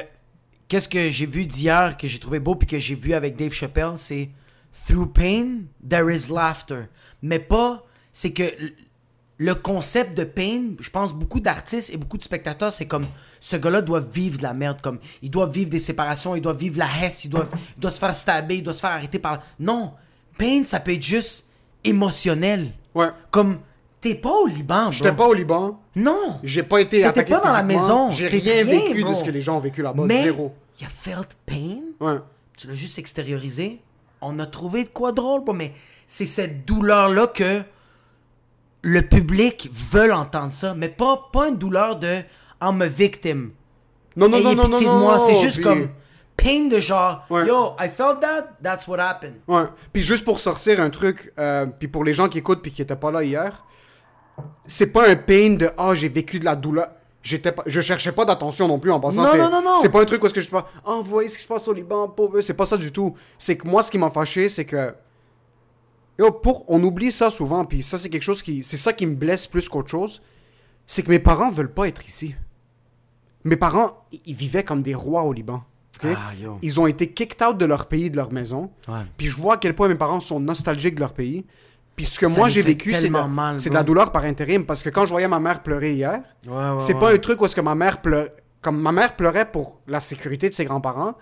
qu'est-ce que j'ai vu d'hier que j'ai trouvé beau puis que j'ai vu avec Dave Chappelle, c'est Through pain, there is laughter. Mais pas, c'est que le concept de pain, je pense beaucoup d'artistes et beaucoup de spectateurs, c'est comme ce gars-là doit vivre de la merde, comme il doit vivre des séparations, il doit vivre la hesse, il doit, il doit se faire stabber, il doit se faire arrêter par. Non, pain, ça peut être juste émotionnel. Ouais. Comme t'es pas au Liban, J'étais pas au Liban. Non. J'ai pas été T'étais attaqué pas dans la maison. J'ai rien rien, vécu de ce que les gens ont vécu là-bas. Mais Zéro. il a felt pain? Ouais. tu l'as juste extériorisé. On a trouvé de quoi drôle, bro, mais c'est cette douleur-là que le public veut entendre ça, mais pas, pas une douleur de I'm a victim. Non, non, Ayez non, non, non, pitié de non, moi. C'est juste puis- comme pain de genre Ouais. Yo, I felt that, that's what happened. Ouais. Puis juste pour sortir un truc, euh, puis pour les gens qui écoutent puis qui étaient pas là hier, c'est pas un pain de ah j'ai vécu de la douleur. J'étais pas, je cherchais pas d'attention non plus en passant. Non, non, non, non. C'est pas un truc où est-ce que je te ah vous voyez ce qui se passe au Liban pauvre. C'est pas ça du tout. C'est que moi ce qui m'a fâché c'est que yo pour on oublie ça souvent puis ça c'est quelque chose qui c'est ça qui me blesse plus qu'autre chose. C'est que mes parents veulent pas être ici. Mes parents ils- vivaient comme des rois au Liban. Ah. Ils ont été kicked out de leur pays, de leur maison. Ouais. Puis je vois à quel point mes parents sont nostalgiques de leur pays. Puis ce que Ça moi j'ai vécu, c'est de, de la douleur par intérim. Parce que quand je voyais ma mère pleurer hier, Ouais, ouais, c'est pas un truc où est-ce que ma mère pleure. Comme ma mère pleurait pour la sécurité de ses grands-parents,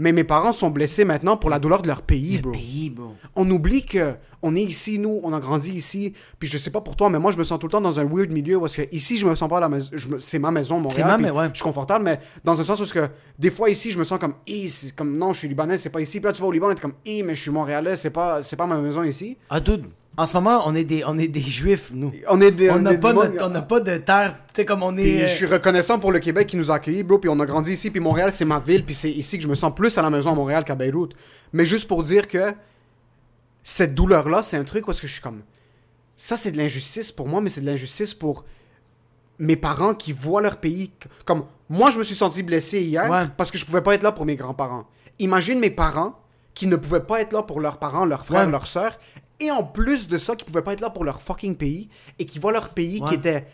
mais mes parents sont blessés maintenant pour la douleur de leur pays, Le bro. pays, bro. On oublie que on est ici, nous, on a grandi ici. Puis je sais pas pour toi, mais moi je me sens tout le temps dans un weird milieu est-ce que ici je me sens pas à la maison. me- C'est ma maison, Montréal. ma mais- ouais. Je suis confortable, mais dans un sens où que des fois ici je me sens comme, c'est comme non, je suis libanais, c'est pas ici. Puis là tu vas au Liban, est comme, mais je suis montréalais, c'est pas, c'est pas ma maison ici. Ah, dude. En ce moment, on est des, on est des juifs, nous. On est des, On n'a pas, pas de terre. Tu sais, comme on est. je suis reconnaissant pour le Québec qui nous a accueillis, bro. Puis on a grandi ici. Puis Montréal, c'est ma ville. Puis c'est ici que je me sens plus à la maison à Montréal qu'à Beyrouth. Mais juste pour dire que cette douleur-là, c'est un truc où est-ce que je suis comme. Ça, c'est de l'injustice pour moi, mais c'est de l'injustice pour mes parents qui voient leur pays. Comme moi, je me suis senti blessé hier Ouais. parce que je pouvais pas être là pour mes grands-parents. Imagine mes parents qui ne pouvaient pas être là pour leurs parents, leurs frères, Ouais. leurs sœurs, et en plus de ça, qui pouvaient pas être là pour leur fucking pays, et qui voient leur pays Ouais. qui était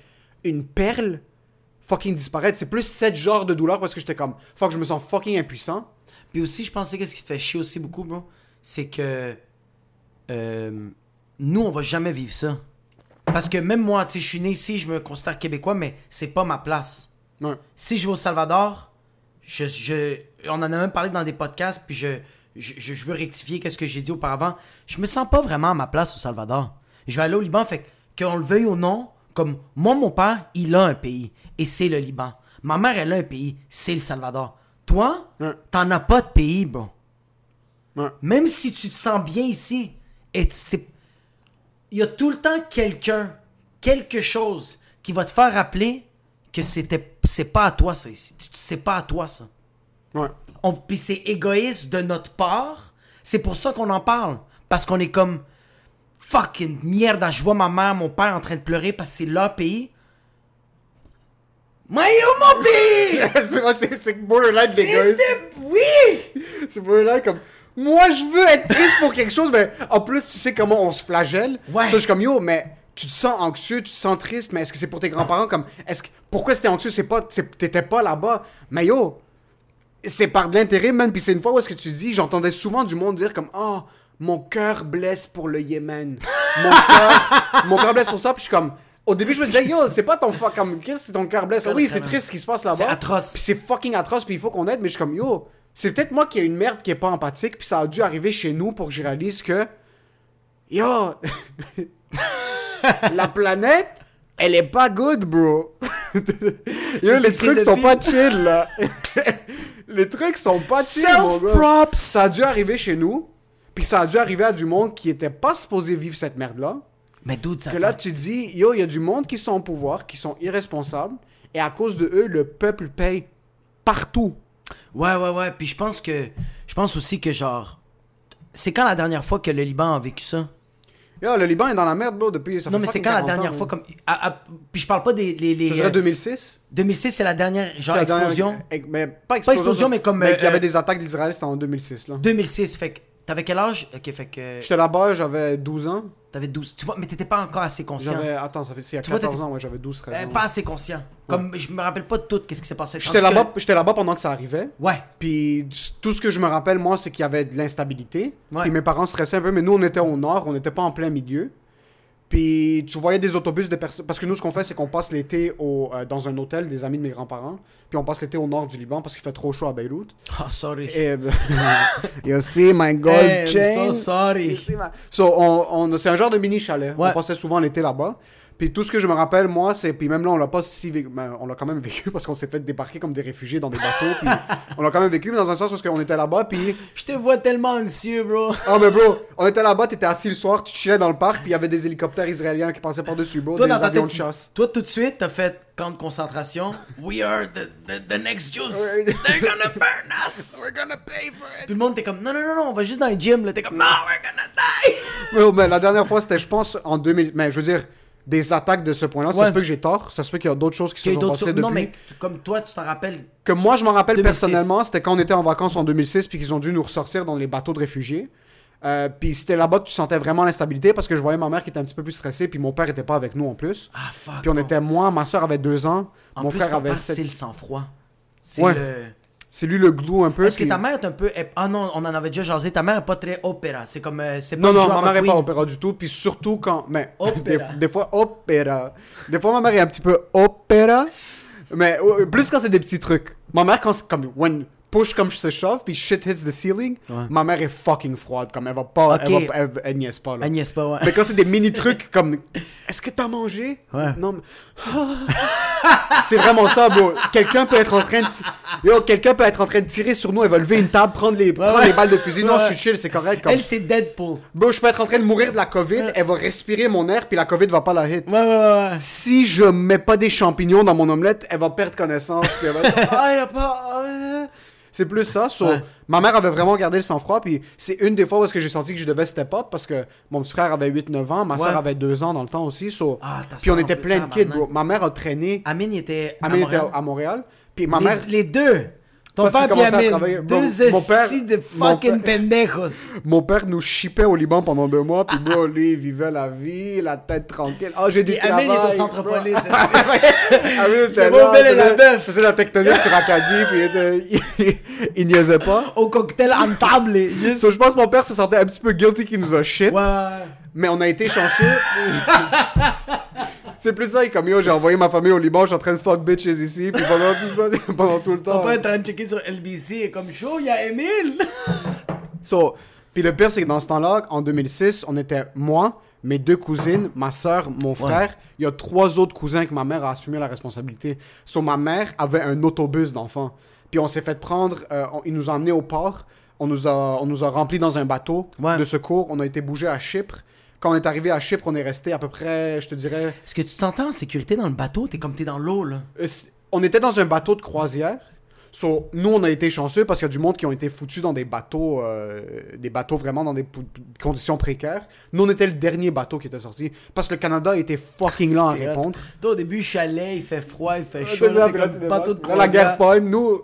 une perle fucking disparaître. C'est plus cette genre de douleur parce que j'étais comme, fuck, je me sens fucking impuissant. Puis aussi, je pensais qu'est-ce qui te fait chier aussi beaucoup, bro, c'est que euh, nous, on va jamais vivre ça. Parce que même moi, tu sais, je suis né ici, je me considère québécois, mais c'est pas ma place. Ouais. Si je vais au Salvador, je, je, on en a même parlé dans des podcasts, puis je, je, veux rectifier qu'est-ce que j'ai dit auparavant. Je me sens pas vraiment à ma place au Salvador. Je vais aller au Liban, fait que qu'on le veuille ou non, comme moi, mon père, il a un pays, et c'est le Liban. Ma mère, elle a un pays, c'est le Salvador. Toi, Ouais. t'en as pas de pays, bro. Ouais. Même si tu te sens bien ici, et il y a tout le temps quelqu'un, quelque chose qui va te faire rappeler que c'était, c'est pas à toi ça ici. C'est pas à toi ça. Ouais. On- Puis c'est égoïste de notre part. C'est pour ça qu'on en parle. Parce qu'on est comme fucking merde. Je vois ma mère, mon père en train de pleurer parce que c'est leur pays. Mais où mon pays? c'est c'est- c'est borderline de- Oui! C'est borderline comme, moi je veux être triste pour quelque chose, mais en plus tu sais comment on se flagelle. Ouais. Ça, je suis comme, yo, mais tu te sens anxieux, tu te sens triste, mais est-ce que c'est pour tes grands-parents comme, est-ce que, pourquoi c'était anxieux, c'est pas, c'est- t'étais pas là-bas? Mais yo, c'est par de l'intérêt, man. Puis c'est une fois où est-ce que tu dis, j'entendais souvent du monde dire comme, oh, mon cœur blesse pour le Yémen. Mon cœur, mon cœur blesse pour ça. Puis je suis comme, au début, je me disais, yo, c'est pas ton fuck, comme, qu'est-ce que c'est ton cœur blesse? Oui, c'est triste ce qui se passe là-bas. C'est atroce. Puis c'est fucking atroce, puis il faut qu'on aide, mais je suis comme, yo, c'est peut-être moi qui ai une merde qui est pas empathique, puis ça a dû arriver chez nous pour que je réalise que, yo, la planète, elle est pas good, bro. yo, les trucs sont pas chill, là. Les trucs sont pas chill, mon gars. Self-props! Ça a dû arriver chez nous, puis ça a dû arriver à du monde qui était pas supposé vivre cette merde-là. Mais d'où ça Que fait- là, tu dis, yo, il y a du monde qui sont au pouvoir, qui sont irresponsables, et à cause de eux, le peuple paye partout. Ouais, ouais, ouais. Puis je pense que. Je pense aussi que genre. C'est quand la dernière fois que le Liban a vécu ça? Yo, le Liban est dans la merde, bro, depuis. Ça non, fait mais c'est quand la 40 dernière ans, fois comme. à- à- puis je parle pas des. Les, les, Je dirais euh, 2006. 2006, c'est la dernière genre la explosion. Mais pas explosion. explosion, mais comme, Mais euh, qu'il y avait euh, des attaques d'Israël, c'était en 2006, là. 2006, fait que. T'avais quel âge? Ok, fait que. J'étais là-bas, j'avais 12 ans. T'avais 12. Tu vois, mais t'étais pas encore assez conscient. J'avais. Attends, ça fait. C'est il y a Tu vois, 14 t'étais- ans, ouais, j'avais 12, 13 Euh, ans. pas assez conscient. Comme je me rappelle pas de tout, qu'est-ce qui s'est passé. J'étais que- là-bas, j'étais là-bas pendant que ça arrivait. Ouais. Puis tout ce que je me rappelle, moi, c'est qu'il y avait de l'instabilité. Ouais. Puis mes parents stressaient un peu, mais nous, on était au nord, on n'était pas en plein milieu. Puis tu voyais des autobus de personnes. Parce que nous, ce qu'on fait, c'est qu'on passe l'été au, euh, dans un hôtel des amis de mes grands-parents. Puis on passe l'été au nord du Liban parce qu'il fait trop chaud à Beyrouth. Oh, sorry. Et. you see my gold Hey, I'm chain. so sorry. My- So, on, on- c'est un genre de mini chalet. Ouais. On passait souvent l'été là-bas. Puis tout ce que je me rappelle, moi, c'est. Puis même là, on l'a pas si vécu. ben, on l'a quand même vécu parce qu'on s'est fait débarquer comme des réfugiés dans des bateaux. puis on l'a quand même vécu, mais dans un sens parce qu'on était là-bas. Puis. Je te vois tellement anxieux, bro. Oh, mais bro, on était là-bas, t'étais assis le soir, tu chillais dans le parc, puis il y avait des hélicoptères israéliens qui passaient par-dessus, bro. Toi, des avions de chasse. toi, tout de suite, t'as fait camp de concentration. We are the, the, the next Jews. They're gonna burn us. We're gonna pay for it. Puis le monde, t'es comme, non, non, non, non, on va juste dans un gym. T'es comme, non, we're gonna die. Bro, mais la dernière fois, c'était, je pense, en 2000. Mais je veux dire, des attaques de ce point-là. Ça Ouais. se peut que j'ai tort. Ça se peut qu'il y a d'autres choses qui se sont passées choses. depuis. Non, mais comme toi, tu t'en rappelles. Que moi, je m'en rappelle 2006. personnellement, c'était quand on était en vacances en 2006, puis qu'ils ont dû nous ressortir dans les bateaux de réfugiés. Euh, puis c'était là-bas que tu sentais vraiment l'instabilité parce que je voyais ma mère qui était un petit peu plus stressée, puis mon père était pas avec nous en plus. Ah, fuck. Puis on était, moi, ma soeur avait deux ans, En mon plus, frère avait sept. c'est le sang-froid. C'est Ouais. le. C'est lui le glue un peu. Est-ce que ta mère est un peu. Ah non, on en avait déjà jasé. Ta mère est pas très opéra. C'est comme. euh, c'est pas Non, non, ma mère de est pas opéra du tout, puis surtout quand. Mais des, fois, opéra. Des fois, ma mère est un petit peu opéra, mais plus quand c'est des petits trucs. Ma mère, quand c'est comme. When push comme je se chauffe, puis shit hits the ceiling, Ouais. ma mère est fucking froide, comme elle va pas. Elle, va, elle, elle niaise pas, là. Agnès, pas, ouais. Mais quand c'est des mini trucs comme. Est-ce que t'as mangé? Ouais. Non, mais. c'est vraiment ça, bro. Quelqu'un peut être en train de. ti- Yo, quelqu'un peut être en train de tirer sur nous, elle va lever une table, prendre les, prendre les balles de fusil. Non, je suis chill, c'est correct. Comme... Elle, c'est Deadpool. Bro, je peux être en train de mourir de la COVID, elle va respirer mon air, puis la COVID va pas la hit. Ouais, ouais, ouais. ouais. Si je mets pas des champignons dans mon omelette, elle va perdre connaissance, puis elle va dire, ah, y a pas. Ah. C'est plus ça. so, Ouais. Ma mère avait vraiment gardé le sang-froid, puis c'est une des fois où est-ce que j'ai senti que je devais step up, parce que mon petit frère avait 8-9 ans, ma Ouais. soeur avait 2 ans dans le temps aussi. so- Ah, puis on était plein de plus, kids, bro. Ma mère a traîné. Amine était. à Amine était Montréal. à Montréal. Puis ma les, mère. les deux. Ton père deux estis de fucking pendejos. Mon père nous chipait au Liban pendant deux mois, puis bro, lui, il vivait la vie, la tête tranquille. Ah, j'ai du Et travail. Amine est au bro. centre-police. Amine était là, bel et la bœuf. faisait la tectonique sur Acadie, puis il, était- il, il niaisait pas. Au cocktail en table. Juste. So, je pense que mon père se sentait un petit peu guilty qu'il nous a shit, Ouais. mais on a été chanceux. C'est plus ça, il est comme yo, j'ai envoyé ma famille au Liban, je suis en train de fuck bitches ici, puis pendant tout ça, pendant tout le temps. père est en train de checker sur LBC et comme chaud, il y a Emile. So, puis le pire, c'est que dans ce temps-là, en 2006, on était moi, mes deux cousines, ma soeur, mon frère. Il y a trois autres cousins que ma mère a assumé la responsabilité. So, ma mère avait un autobus d'enfants. Puis on s'est fait prendre, euh, on- ils nous ont emmenés au port. On nous a, on nous a remplis dans un bateau Ouais. de secours. On a été bougé à Chypre. Quand on est arrivé à Chypre, on est resté à peu près, je te dirais, Est-ce que tu te sentais en sécurité dans le bateau? T'es comme t'es dans l'eau, là. euh, on était dans un bateau de croisière. So, nous, on a été chanceux parce qu'il y a du monde qui ont été foutus dans des bateaux, euh, des bateaux vraiment dans des conditions précaires. Nous, on était le dernier bateau qui était sorti parce que le Canada était fucking lent à répondre. Toi, au début, chalet, il fait froid, il fait Ouais, chaud. ça, là, comme bateau de. Là, la guerre croisière. pogne. Nous,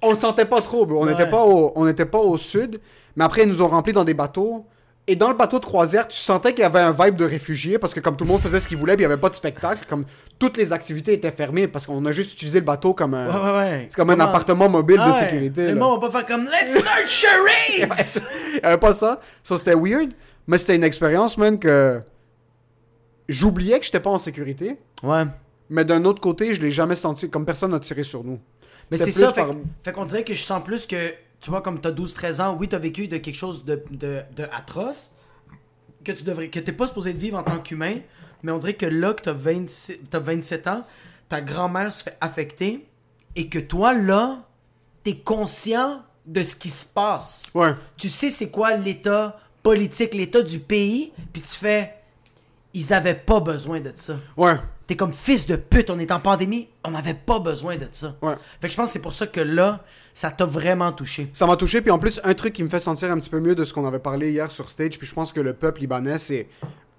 on le sentait pas trop. bro. On Ouais. n'était pas, au- on n'était pas au sud. Mais après, ils nous ont remplis dans des bateaux. Et dans le bateau de croisière, tu sentais qu'il y avait un vibe de réfugiés parce que comme tout le monde faisait ce qu'il voulait, puis il n'y avait pas de spectacle. Comme toutes les activités étaient fermées parce qu'on a juste utilisé le bateau comme un, Ouais, ouais, ouais. c'est comme un appartement mobile Ah de sécurité. Le là. monde va pas faire comme Let's start charades! Il y avait pas ça. Ça, c'était weird. Mais c'était une expérience, man, que j'oubliais que j'étais pas en sécurité. ouais. Mais d'un autre côté, je l'ai jamais senti comme personne n'a tiré sur nous. Mais c'est ça, fait, par- fait qu'on dirait que je sens plus que, tu vois, comme t'as 12-13 ans, oui, t'as vécu de quelque chose de, de, de atroce, que tu devrais, que t'es pas supposé de vivre en tant qu'humain, mais on dirait que là, que t'as 26 t'as 27 ans, ta grand-mère se fait affecter, et que toi, là, t'es conscient de ce qui se passe. Ouais. Tu sais c'est quoi l'état politique, l'état du pays, puis tu fais, ils avaient pas besoin de ça. Ouais. T'es comme fils de pute, on est en pandémie, on n'avait pas besoin de ça. Ouais. Fait que je pense que c'est pour ça que là, ça t'a vraiment touché. Ça m'a touché. Puis en plus, un truc qui me fait sentir un petit peu mieux de ce qu'on avait parlé hier sur stage. Puis je pense que le peuple libanais, c'est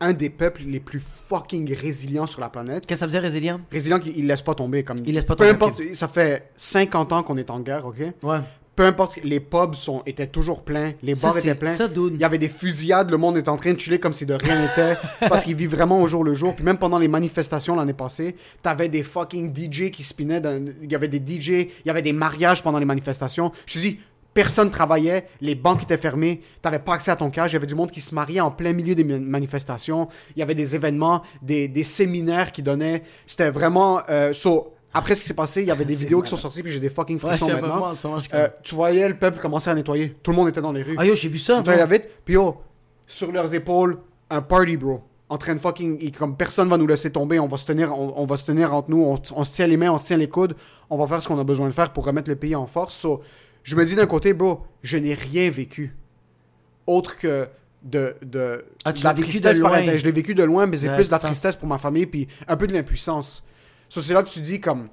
un des peuples les plus fucking résilients sur la planète. Qu'est-ce que ça veut dire résilient? Résilient qu'il il laisse pas tomber. Comme... Il laisse pas Peu tomber, importe, ça fait 50 ans qu'on est en guerre, ok? Ouais. Peu importe, les pubs sont, étaient toujours pleins, les bars étaient pleins. ça. Il y avait des fusillades, le monde est en train de chiller comme si de rien n'était, parce qu'ils vivent vraiment au jour le jour. Puis même pendant les manifestations l'année passée, t'avais des fucking DJ qui spinaient, dans- il y avait des DJ, il y avait des mariages pendant les manifestations. Je te dis, personne travaillait, les banques étaient fermées, t'avais pas accès à ton cash, il y avait du monde qui se mariait en plein milieu des man- manifestations, il y avait des événements, des, des séminaires qui donnaient, c'était vraiment... euh, so, après ce qui s'est passé, il y avait des vidéos qui sont sorties, puis j'ai des fucking frissons maintenant. moment, je Euh, tu voyais le peuple commencer à nettoyer. Tout le monde était dans les rues. Ah yo, j'ai vu ça. Moi. la vite. Puis yo, sur leurs épaules, un party, bro. En train de fucking. et Comme personne va nous laisser tomber, on va se tenir, on, on va se tenir entre nous, on, on se tient les mains, on se tient les coudes, on va faire ce qu'on a besoin de faire pour remettre le pays en force. So, je me dis d'un côté, bro, je n'ai rien vécu autre que de, de, Ah, tu de la vécu tristesse de loin. Je l'ai vécu de loin, mais c'est plus de la tristesse pour ma famille, puis un peu de l'impuissance. So, c'est là que tu dis, comme,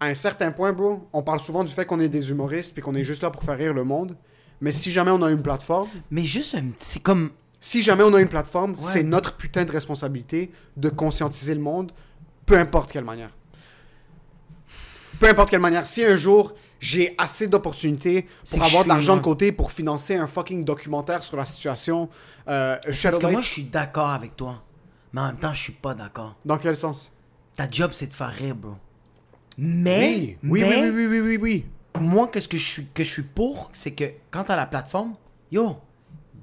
à un certain point, bro, on parle souvent du fait qu'on est des humoristes, puis qu'on est juste là pour faire rire le monde. Mais si jamais on a une plateforme, Mais juste un petit comme. si jamais on a une plateforme, Ouais. c'est notre putain de responsabilité de conscientiser le monde, peu importe quelle manière. Peu importe quelle manière. Si un jour j'ai assez d'opportunités pour avoir de l'argent de côté pour financer un fucking documentaire sur la situation, euh, Parce que moi, je suis d'accord avec toi. Mais en même temps, je suis pas d'accord. dans quel sens? Ta job, c'est de faire rire, bro. Mais. oui, oui, mais, oui, oui, oui, oui, oui. Moi, qu'est-ce que je suis, que je suis pour, c'est que quand t'as la plateforme, yo,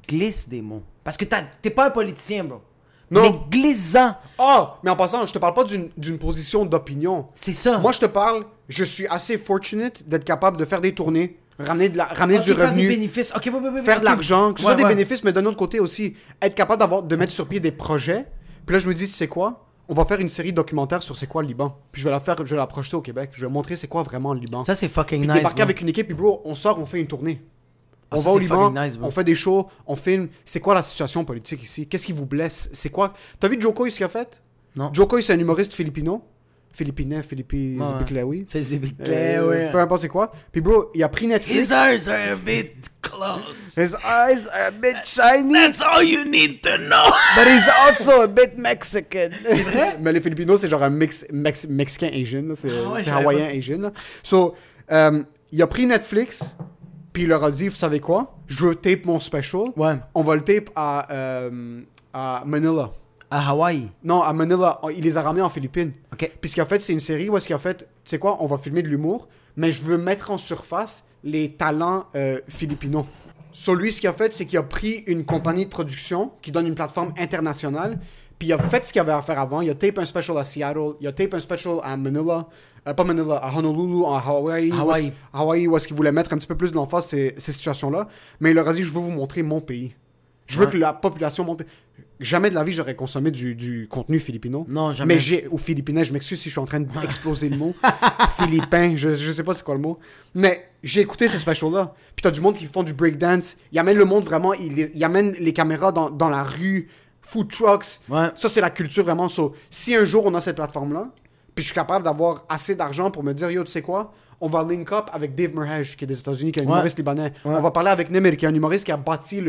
glisse des mots. Parce que t'es pas un politicien, bro. Non. Mais glisse-en. Ah, mais en passant, je te parle pas d'une position d'opinion. C'est ça. Moi, je te parle, je suis assez fortunate d'être capable de faire des tournées, ramener, de la, ramener du faire revenu. des bénéfices. Faire de l'argent, que ce Ouais, soit des bénéfices, mais d'un autre côté aussi, être capable de mettre sur pied des projets. Puis là, je me dis, tu sais quoi? On va faire une série documentaire sur c'est quoi le Liban. Puis je vais la faire, je vais la projeter au Québec. Je vais montrer c'est quoi vraiment le Liban. Ça, c'est fucking Puis nice. débarquer avec une équipe, puis bro, on sort, on fait une tournée. Ah, on ça, va au Liban, nice, on fait des shows, on filme. C'est quoi la situation politique ici? Qu'est-ce qui vous blesse? C'est quoi? T'as vu Joko ce qu'il a fait? Non. Joko, c'est un humoriste philippino. Philippinais, Philippi, Ouais, big Euh. Peu importe c'est quoi. Puis bro, il a pris Netflix. His eyes are a bit close. His eyes are a bit shiny. That's all you need to know. But he's also a bit Mexican. Mais les Filipinos, c'est genre un mix, mex- mexicain Asian. C'est Ah ouais, c'est je savais hawaïen Asian. là. So, euh, il a pris Netflix, puis il leur a dit, vous savez quoi? Je veux tape mon special. Ouais. On va le tape à, euh, à Manila. À Hawaï. Non, à Manila. Il les a ramenés en Philippines. Ok. Puis ce qu'il a fait, c'est une série où est-ce qu'il a fait, tu sais quoi, on va filmer de l'humour, mais je veux mettre en surface les talents euh, philippinos. Sur lui, ce qu'il a fait, c'est qu'il a pris une compagnie de production qui donne une plateforme internationale, puis il a fait ce qu'il avait à faire avant. Il a tape un special à Seattle, il a tape un special à Manila, euh, pas Manila, à Honolulu, en Hawaii. Hawaï. Hawaï, où est-ce qu'il voulait mettre un petit peu plus de l'emphase ces, ces situations-là. Mais il leur a dit, je veux vous montrer mon pays. Je veux Ouais. que la population monte. Jamais de la vie j'aurais consommé du, du contenu philippino. Non, jamais. Mais j'ai. Ou philippinais, je m'excuse si je suis en train d'exploser le mot. Philippin, je, je sais pas c'est quoi le mot. Mais j'ai écouté ce special-là. Puis t'as du monde qui font du breakdance. Ils amènent le monde vraiment. Ils, ils amènent les caméras dans, dans la rue, food trucks. Ouais. Ça, c'est la culture vraiment. So, si un jour on a cette plateforme-là, puis je suis capable d'avoir assez d'argent pour me dire, yo, tu sais quoi, on va link up avec Dave Murhaj, qui est des États-Unis, qui est un Ouais. humoriste libanais. On va parler avec Nemir, qui est un humoriste qui a bâti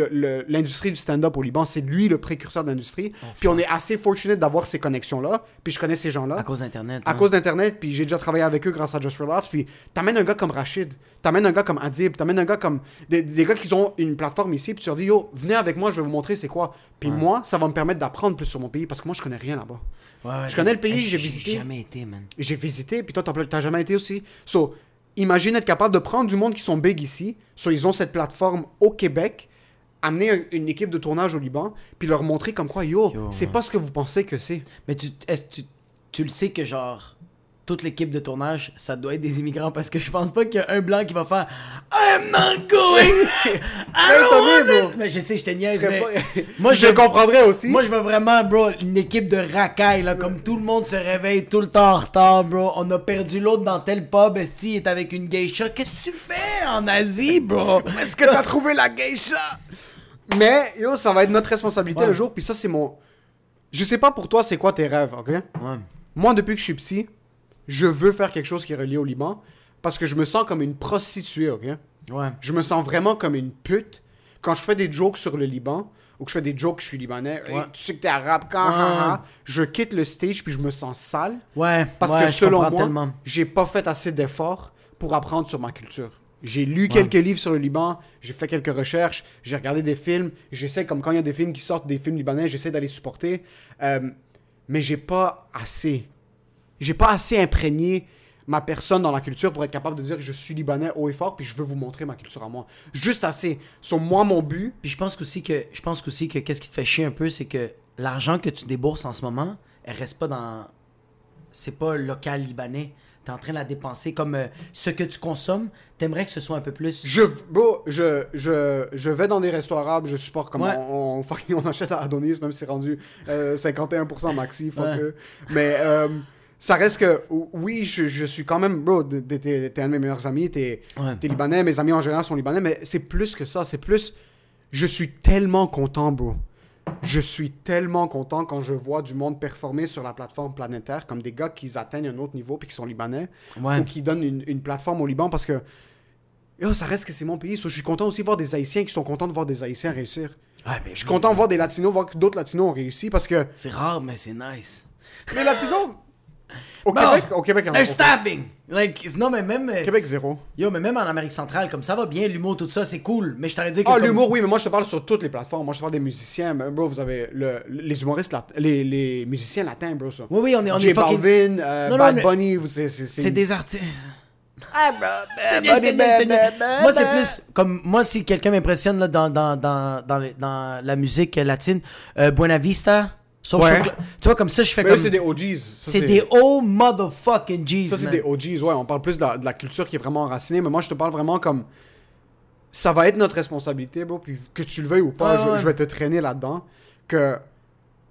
l'industrie du stand-up au Liban. C'est lui le précurseur de l'industrie. puis on est assez fortunate d'avoir ces connexions-là. Puis je connais ces gens-là. À cause d'Internet. À cause d'Internet, puis j'ai déjà travaillé avec eux grâce à Just for Laughs. Puis t'amènes un gars comme Rachid, t'amènes un gars comme Adib, t'amènes un gars comme. Des, des gars qui ont une plateforme ici, puis tu leur dis, yo, venez avec moi, je vais vous montrer c'est quoi. Puis moi, ça va me permettre d'apprendre plus sur mon pays parce que moi, je connais rien là-bas. Ouais, ouais, je connais le pays, j'ai visité. jamais été, man. J'ai visité, puis toi, t'as jamais été aussi. So, imagine être capable de prendre du monde qui sont big ici. So, ils ont cette plateforme au Québec, amener un- une équipe de tournage au Liban, puis leur montrer comme quoi, yo, Yo, c'est ouais. pas ce que vous pensez que c'est. Mais tu, tu, tu le sais que genre toute l'équipe de tournage, ça doit être des immigrants parce que je pense pas qu'il y a un blanc qui va faire I'm not going. I. Mais je sais, je te niaise, mais pas- moi je comprendrais aussi. Moi je veux vraiment, bro, une équipe de racailles là, comme tout le monde se réveille tout le temps en retard, bro. On a perdu l'autre dans tel pub, esti est avec une geisha. Qu'est-ce que tu fais en Asie, bro? Est-ce que t'as trouvé la geisha? Mais, yo, ça va être notre responsabilité Ouais. un jour, puis ça, c'est mon. Je sais pas pour toi, c'est quoi tes rêves, ok? Ouais. Moi, depuis que je suis petit, je veux faire quelque chose qui est relié au Liban parce que je me sens comme une prostituée, ok? Ouais. Je me sens vraiment comme une pute quand je fais des jokes sur le Liban ou que je fais des jokes que je suis libanais. Hey, tu sais que t'es arabe, quand, Ouais. je quitte le stage puis je me sens sale Ouais. parce que selon moi, j'ai pas fait assez d'efforts pour apprendre sur ma culture. J'ai lu quelques livres sur le Liban, j'ai fait quelques recherches, j'ai regardé des films, j'essaie, comme quand il y a des films qui sortent, des films libanais, j'essaie d'aller supporter, Euh, mais j'ai pas assez. J'ai pas assez imprégné ma personne dans la culture pour être capable de dire que je suis libanais haut et fort, puis je veux vous montrer ma culture à moi. Juste assez. Sur moi, mon but, Puis je pense aussi que je pense aussi que qu'est-ce qui te fait chier un peu, c'est que l'argent que tu débourses en ce moment, elle reste pas dans c'est pas local libanais. T'es en train de la dépenser comme euh, ce que tu consommes, t'aimerais que ce soit un peu plus. Je, bro, je, je, je vais dans des restos arabes, je supporte comme Ouais. on, on, achète à Adonis, même si c'est rendu euh, 51% maxi, fuck Ouais. eux. Mais euh, ça reste que, oui, je, je suis quand même, bro, t'es- un de mes meilleurs amis, t'es Ouais. libanais, mes amis en général sont libanais, mais c'est plus que ça, c'est plus, je suis tellement content, bro. Je suis tellement content quand je vois du monde performer sur la plateforme planétaire, comme des gars qui atteignent un autre niveau puis qui sont libanais Ouais. ou qui donnent une, une plateforme au Liban parce que yo, ça reste que c'est mon pays. So, je suis content aussi de voir des Haïtiens qui sont contents de voir des Haïtiens réussir. Ouais, mais Je suis content de voir des Latinos, voir que d'autres Latinos ont réussi parce que C'est rare, mais c'est nice. les Latinos au Bon, Québec, au Québec, en Un stabbing! Like, non, mais même. euh, Québec zéro. Yo, mais même en Amérique centrale, comme ça va bien, l'humour, tout ça, c'est cool. Mais je t'aurais dit que. Ah, comme- l'humour, oui, mais moi je te parle sur toutes les plateformes. Moi je te parle des musiciens. Mais, bro, vous avez le, les humoristes, lat- les, les musiciens latins, bro. Ça. Oui, oui, on est, on J est fucking. Balvin, euh, Non, non, Bad Bunny, c'est c'est- des artistes. Ah, moi, c'est plus comme moi, si quelqu'un m'impressionne dans, dans, dans, dans, les- dans la musique latine, euh, Buena Vista, Social Ouais. Cl- Tu vois, comme ça, je fais Mais comme. c'est des OGs. C'est des oh motherfucking G's. Ça, c'est des OGs, ouais. On parle plus de la, de la culture qui est vraiment enracinée, mais moi, je te parle vraiment comme. Ça va être notre responsabilité, bro. Puis que tu le veuilles ou pas, je, ouais. je vais te traîner là-dedans. Que.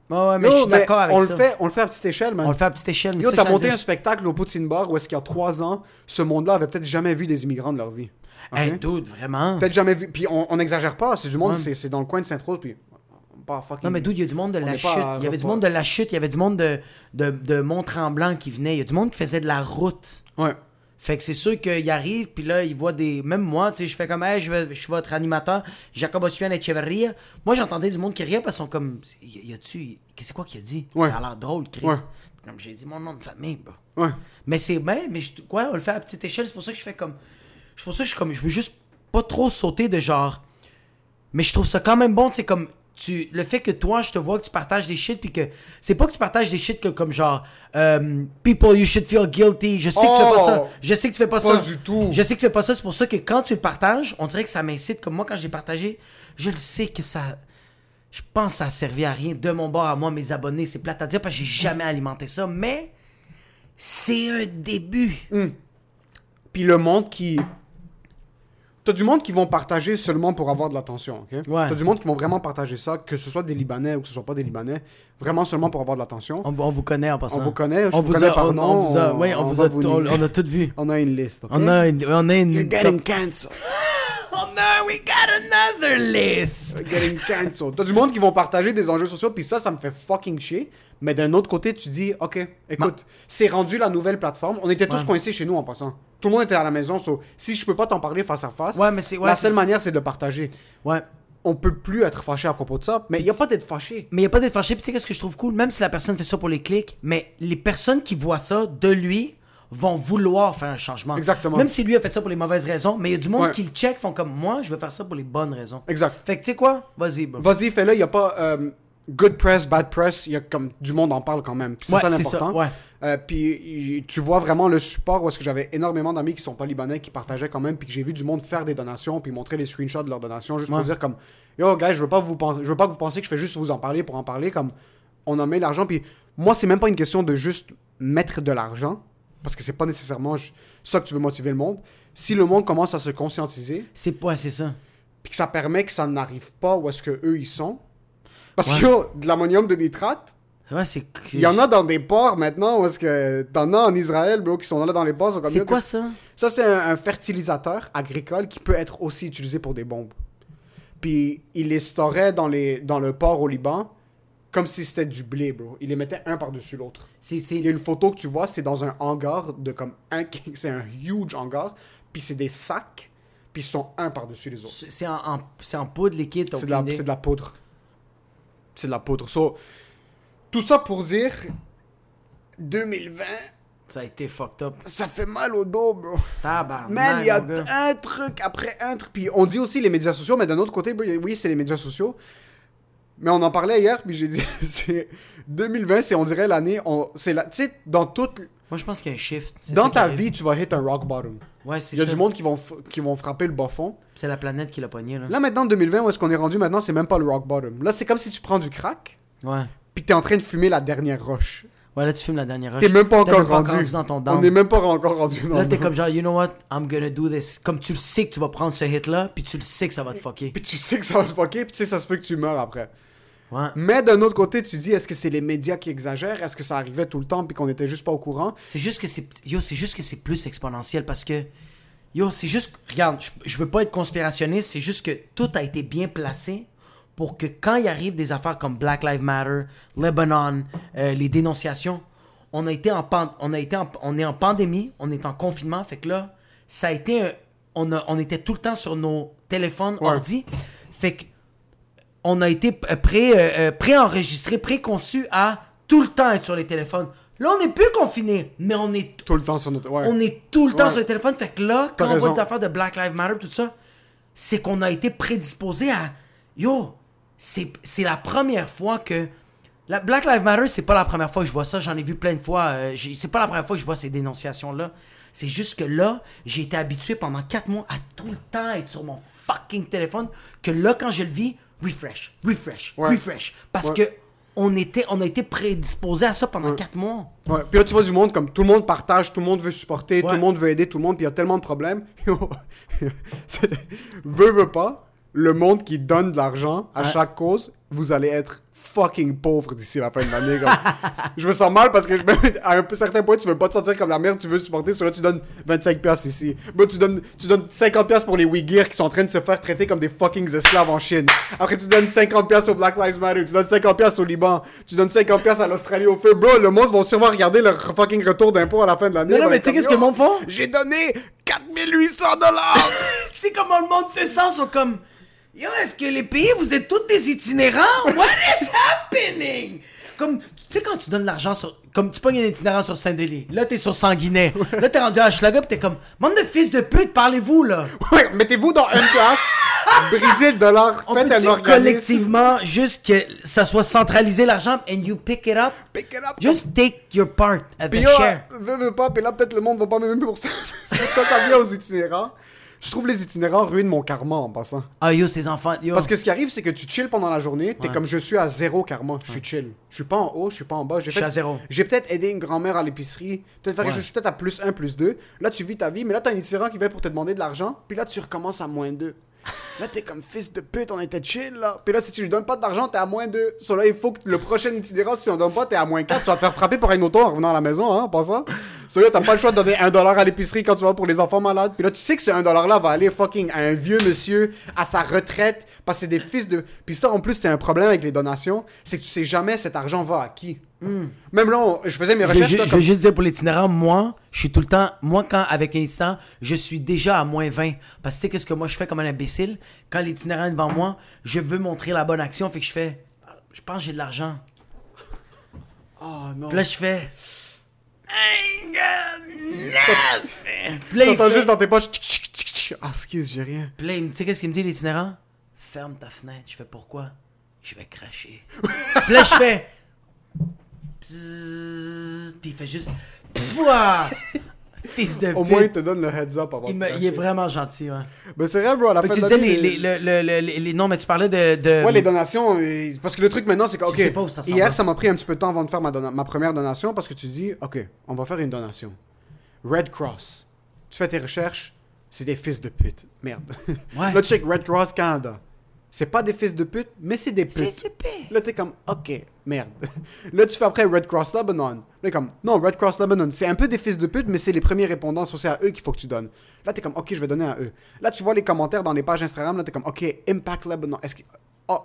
Ouais, ouais, mais Yo, je suis d'accord avec on ça. Le fait, on le fait à petite échelle, man. On le fait à petite échelle. mais Yo, t'as monté un spectacle au Poutine Bar où est-ce qu'il y a trois ans, ce monde-là avait peut-être jamais vu des immigrants de leur vie. Ok? Hey, dude, vraiment. Peut-être jamais vu. Puis on, on exagère pas, c'est du monde, Ouais. c'est dans le coin de Sainte-Rose, puis. Pas fucking. Non, mais dude, il y a du monde de la chute. Il y avait du monde de la chute. Il y avait du monde de, de, de Mont-Tremblant qui venait. Il y a du monde qui faisait de la route. Ouais. Fait que c'est sûr qu'il arrive, puis là, il voit des. Même moi, tu sais, je fais comme, hey, je, vais, je suis votre animateur, Jacob Osuan Echeverria. Moi, j'entendais du monde qui riait parce qu'ils sont comme, y, y a-tu. C'est quoi qu'il a dit? Ouais. Ça a l'air drôle, Chris. Ouais. Comme j'ai dit mon nom de famille. Ouais. Mais c'est. Mais, mais je- ouais, on le fait à petite échelle, c'est pour ça que je fais comme. C'est pour ça que je suis comme, je veux juste pas trop sauter de genre. Mais je trouve ça quand même bon, c'est comme. Tu, le fait que toi, je te vois que tu partages des shit, puis que c'est pas que tu partages des shit que, comme genre euh, People, you should feel guilty. Je sais que tu fais pas ça. Oh! Je sais que tu fais pas, Pas ça. du tout. Je sais que tu fais pas ça. C'est pour ça que quand tu le partages, on dirait que ça m'incite. Comme moi, quand j'ai partagé, je le sais que ça. Je pense que ça a servi à rien de mon bord à moi, mes abonnés. C'est plate à dire parce que j'ai jamais alimenté ça. Mais c'est un début. Puis le monde qui. T'as du monde qui vont partager seulement pour avoir de l'attention, ok? Ouais. T'as du monde qui vont vraiment partager ça, que ce soit des Libanais ou que ce soit pas des Libanais, vraiment seulement pour avoir de l'attention. On, on vous connaît en passant. On vous connaît, je on vous vous connais a, par on, nom, on vous a, on- oui, on, vous a, vous on, a tout vu. On a une liste, ok? On a une, on a une. You're getting cancelled. Oh no, we got another list. Getting cancelled. T'as du monde qui vont partager des enjeux sociaux, puis ça, ça me fait fucking chier. Mais d'un autre côté, tu dis, ok, écoute, c'est rendu la nouvelle plateforme. On était tous Ouais. coincés chez nous en passant. Tout le monde était à la maison, so, si je peux pas t'en parler face à face, Ouais, mais ouais, la seule manière, c'est de partager. Ouais. On peut plus être fâché à propos de ça, mais il y a pas d'être fâché. Mais il n'y a pas d'être fâché. Puis tu sais, qu'est-ce que je trouve cool? Même si la personne fait ça pour les clics, mais les personnes qui voient ça de lui vont vouloir faire un changement. Exactement. Même si lui a fait ça pour les mauvaises raisons, mais il y a du monde Ouais. qui le check, font comme moi, je vais faire ça pour les bonnes raisons. Exact. Fait que tu sais quoi? Vas-y. Vas-y, fais-le, il y a pas euh, good press, bad press, il y a comme du monde en parle quand même. Puis C'est ça l'important. ouais. Euh, puis tu vois vraiment le support où est-ce que j'avais énormément d'amis qui sont pas libanais qui partageaient quand même puis que j'ai vu du monde faire des donations puis montrer les screenshots de leurs donations juste pour dire comme yo guys je veux pas vous je veux pas que vous pensiez que je fais juste vous en parler pour en parler comme on en met l'argent puis moi c'est même pas une question de juste mettre de l'argent parce que c'est pas nécessairement ça que tu veux motiver le monde si le monde commence à se conscientiser C'est ouais, c'est ça. puis que ça permet que ça n'arrive pas où est-ce que eux ils sont parce Ouais. que yo, de l'ammonium de nitrate Ouais, il y en a dans des ports maintenant où est-ce que t'en as en Israël, bro, qui sont là dans les ports. C'est quoi que- ça? Ça, c'est un, un fertilisateur agricole qui peut être aussi utilisé pour des bombes. Puis il les storait dans, les, dans le port au Liban comme si c'était du blé, bro. Il les mettait un par-dessus l'autre. C'est. c'est- Il y a une photo que tu vois, c'est dans un hangar de comme un... C'est un huge hangar, puis c'est des sacs, puis ils sont un par-dessus les autres. C'est en, en- c'est en poudre liquide, C'est de, la- c'est de la poudre. C'est de la poudre. So, tout ça pour dire, 2020, Ça a été fucked up. ça fait mal au dos, bro. Tabarnak, Man, il y a un truc après un truc. Puis on dit aussi les médias sociaux, mais d'un autre côté, bro, oui, c'est les médias sociaux. Mais on en parlait hier, puis j'ai dit, c'est 2020, c'est on dirait l'année, on, c'est la, tu sais, dans toute, Moi, je pense qu'il y a un shift. C'est ça dans qui ta arrive. vie, tu vas hit un rock bottom. Ouais, c'est Il y a ça. du monde qui vont, f- qui vont frapper le bas fond. C'est la planète qui l'a pogné, là. Là maintenant, en 2020, où est-ce qu'on est rendu maintenant, c'est même pas le rock bottom. Là, c'est comme si tu prends du crack, Ouais. puis t'es en train de fumer la dernière roche. Ouais, là, tu filmes la dernière rush. T'es même pas encore même pas rendu. rendu dans ton down. on n'est même pas encore rendu dans Là, t'es comme genre, you know what, I'm gonna do this. Comme tu le sais que tu vas prendre ce hit-là, puis tu le sais que ça va te fucker. Puis tu sais que ça va te fucker, puis tu sais, ça se peut que tu meurs après. Ouais. Mais d'un autre côté, tu dis, est-ce que c'est les médias qui exagèrent? Est-ce que ça arrivait tout le temps puis qu'on était juste pas au courant? C'est juste que c'est. Yo, c'est juste que c'est plus exponentiel parce que. Yo, c'est juste. Regarde, je, je veux pas être conspirationniste, c'est juste que tout a été bien placé pour que quand il arrive des affaires comme Black Lives Matter, Lebanon, euh, les dénonciations, on a été en pan- on a été en- on est en pandémie, on est en confinement, fait que là, ça a été un- on, a- on était tout le temps sur nos téléphones, Ouais. ordi, fait que on a été pré, euh, euh, préenregistré, préconçu à tout le temps être sur les téléphones. Là, on n'est plus confiné, mais on est Tout le temps sur notre. Ouais. on est tout le temps Ouais. sur les téléphones. Fait que là, quand on voit des affaires de Black Lives Matter, tout ça, c'est qu'on a été prédisposé à. Yo, c'est c'est la première fois que. La Black Lives Matter, c'est pas la première fois que je vois ça. J'en ai vu plein de fois. euh, c'est pas la première fois que je vois ces dénonciations-là. C'est juste que là, j'ai été habitué pendant 4 mois à tout le temps être sur mon fucking téléphone. Que là, quand je le vis, refresh, refresh, Ouais. refresh. Parce Ouais. que on, était, on a été prédisposé à ça pendant 4 mois. Ouais. Puis là, tu vois du monde comme tout le monde partage, tout le monde veut supporter, tout Ouais. le monde veut aider tout le monde, puis il y a tellement de problèmes. Veux, veux pas, le monde qui donne de l'argent à Ouais. chaque cause, vous allez être fucking pauvre d'ici la fin de l'année. je me sens mal parce que à un certain point, tu veux pas te sentir comme la merde, tu veux supporter, sur là tu donnes 25$ piastres ici. Bah, tu donnes, tu donnes 50$ piastres pour les Ouïghirs qui sont en train de se faire traiter comme des fucking esclaves en Chine. Après, tu donnes 50$ piastres au Black Lives Matter, tu donnes 50$ piastres au Liban, tu donnes 50$ piastres à l'Australie au feu. Bro, le monde va sûrement regarder leur fucking retour d'impôt à la fin de l'année. Non, non, mais tu sais qu'est-ce que monde font? J'ai donné 4800 dollars! Tu sais comment le monde se sent, sont comme Yo, est-ce que les pays, vous êtes tous des itinérants? What is happening? Comme, Tu sais, quand tu donnes l'argent sur. Comme tu pognes un itinérant sur Saint-Denis, là, t'es sur Sanguinet. là, t'es rendu à Hochelaga, pis t'es comme. Monde de fils de pute, parlez-vous, là. Ouais, mettez-vous dans une place, brisez le dollar, On faites un organisme. collectivement juste que ça soit centralisé l'argent and you pick it up? Pick it up. Just take your part at Puis the yo, share. veux, veux pas, puis là, peut-être le monde va pas m'aimer pour ça. Quand ça vient aux itinérants, je trouve les itinérants ruinent mon karma en passant. Ah yo, ces enfants, yo. Parce que ce qui arrive, c'est que tu chill pendant la journée, t'es Ouais. comme je suis à zéro karma, je suis chill. Je suis pas en haut, je suis pas en bas. Je suis à zéro. J'ai peut-être aidé une grand-mère à l'épicerie, peut-être Ouais. je suis peut-être à plus 1, plus 2. Là, tu vis ta vie, mais là, t'as un itinérant qui vient pour te demander de l'argent, puis là, tu recommences à moins 2. Là, t'es comme fils de pute, on était chill, là. Puis là, si tu lui donnes pas d'argent, t'es à moins 2. Sur là, il faut que le prochain itinérant, si tu lui donnes pas, t'es à moins 4. Tu vas te faire frapper par une auto en revenant à la maison, hein, en passant. Sur là, t'as pas le choix de donner un dollar à l'épicerie quand tu vas pour les enfants malades. Puis là, tu sais que ce 1 dollar-là va aller fucking à un vieux monsieur, à sa retraite, parce que c'est des fils de. Puis ça, en plus, c'est un problème avec les donations, c'est que tu sais jamais cet argent va à qui. Même là, on- je faisais mes Je recherches. je comme- vais juste dire pour l'itinérant, moi, je suis tout le temps, moi, quand avec un itinérant, je suis déjà à moins 20. Parce que tu sais, qu'est-ce que moi je fais comme un imbécile? Quand l'itinérant est devant moi, je veux montrer la bonne action, fait que je fais, je pense que j'ai de l'argent. Oh non. Puis là, je fais. T'entends juste dans tes poches. Ah, excuse, j'ai rien. Puis là, tu sais qu'est-ce qu'il me dit, l'itinérant? Ferme ta fenêtre. Je fais pourquoi? Je vais cracher. Puis là, je fais. Bzzz, Puis il fait juste. Pouah! Fils de Au pute. moins, il te donne le heads up avant Il, de est vraiment gentil, ouais. Ben, c'est vrai, bro. À la Fait fin que tu de disais l'année, les, les, le- le- le- les- Non, mais tu parlais de. de... Ouais, les donations. euh, Parce que le truc maintenant, c'est que, ok, sais pas où ça s'en hier, ça m'a pris un petit peu de temps avant de faire ma, dona- ma première donation parce que tu dis, ok, on va faire une donation. Red Cross. Tu fais tes recherches, c'est des fils de pute. Merde. Ouais. Là, tu check Red Cross Canada. C'est pas des fils de pute, mais c'est des Fils putes. de paix. Là, t'es comme, ok, merde. Là, tu fais après Red Cross Lebanon. Là, t'es comme, non, Red Cross Lebanon, c'est un peu des fils de pute, mais c'est les premiers répondants, c'est à eux qu'il faut que tu donnes. Là, t'es comme, ok, je vais donner à eux. Là, tu vois les commentaires dans les pages Instagram, là, t'es comme, ok, Impact Lebanon. Est-ce que.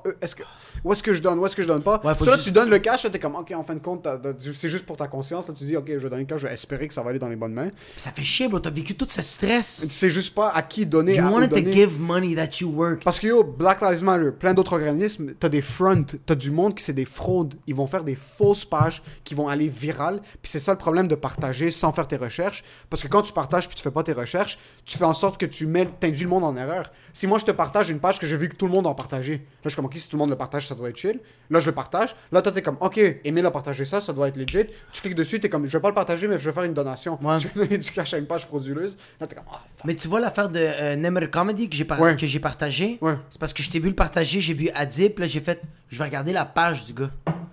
Eux, est-ce que. Où est-ce que je donne, où est-ce que je donne pas? Ouais, là, juste- tu donnes le cash, là, t'es comme, ok, en fin de compte, c'est juste pour ta conscience. Là, tu dis, ok, je vais donner le cash, je vais espérer que ça va aller dans les bonnes mains. Ça fait chier, bro. T'as vécu tout ce stress. Tu sais juste pas à qui donner, You à wanted to donner. give money that you work. Parce que yo, Black Lives Matter, plein d'autres organismes, t'as des fronts, t'as du monde qui c'est des fraudes. Ils vont faire des fausses pages qui vont aller virales. Puis c'est ça le problème de partager sans faire tes recherches. Parce que quand tu partages puis tu fais pas tes recherches, tu fais en sorte que tu mets, t'induis le monde en erreur. Si moi je te partage une page que j'ai vu que tout le monde en partageait, là je suis comme ok, si tout le monde le partage, ça doit être chill. Là je le partage. Là toi t'es comme ok, Emile a partagé ça, ça doit être legit. Tu cliques dessus, t'es comme je vais pas le partager, mais je vais faire une donation. Ouais. Tu veux donner du cash à une page frauduleuse. Là t'es comme ah, fuck. Mais tu vois l'affaire de euh, Nemer Comedy que j'ai par- Ouais. partagé? Ouais. C'est parce que je t'ai vu le partager, j'ai vu Adib, là j'ai fait, je vais regarder la page du gars.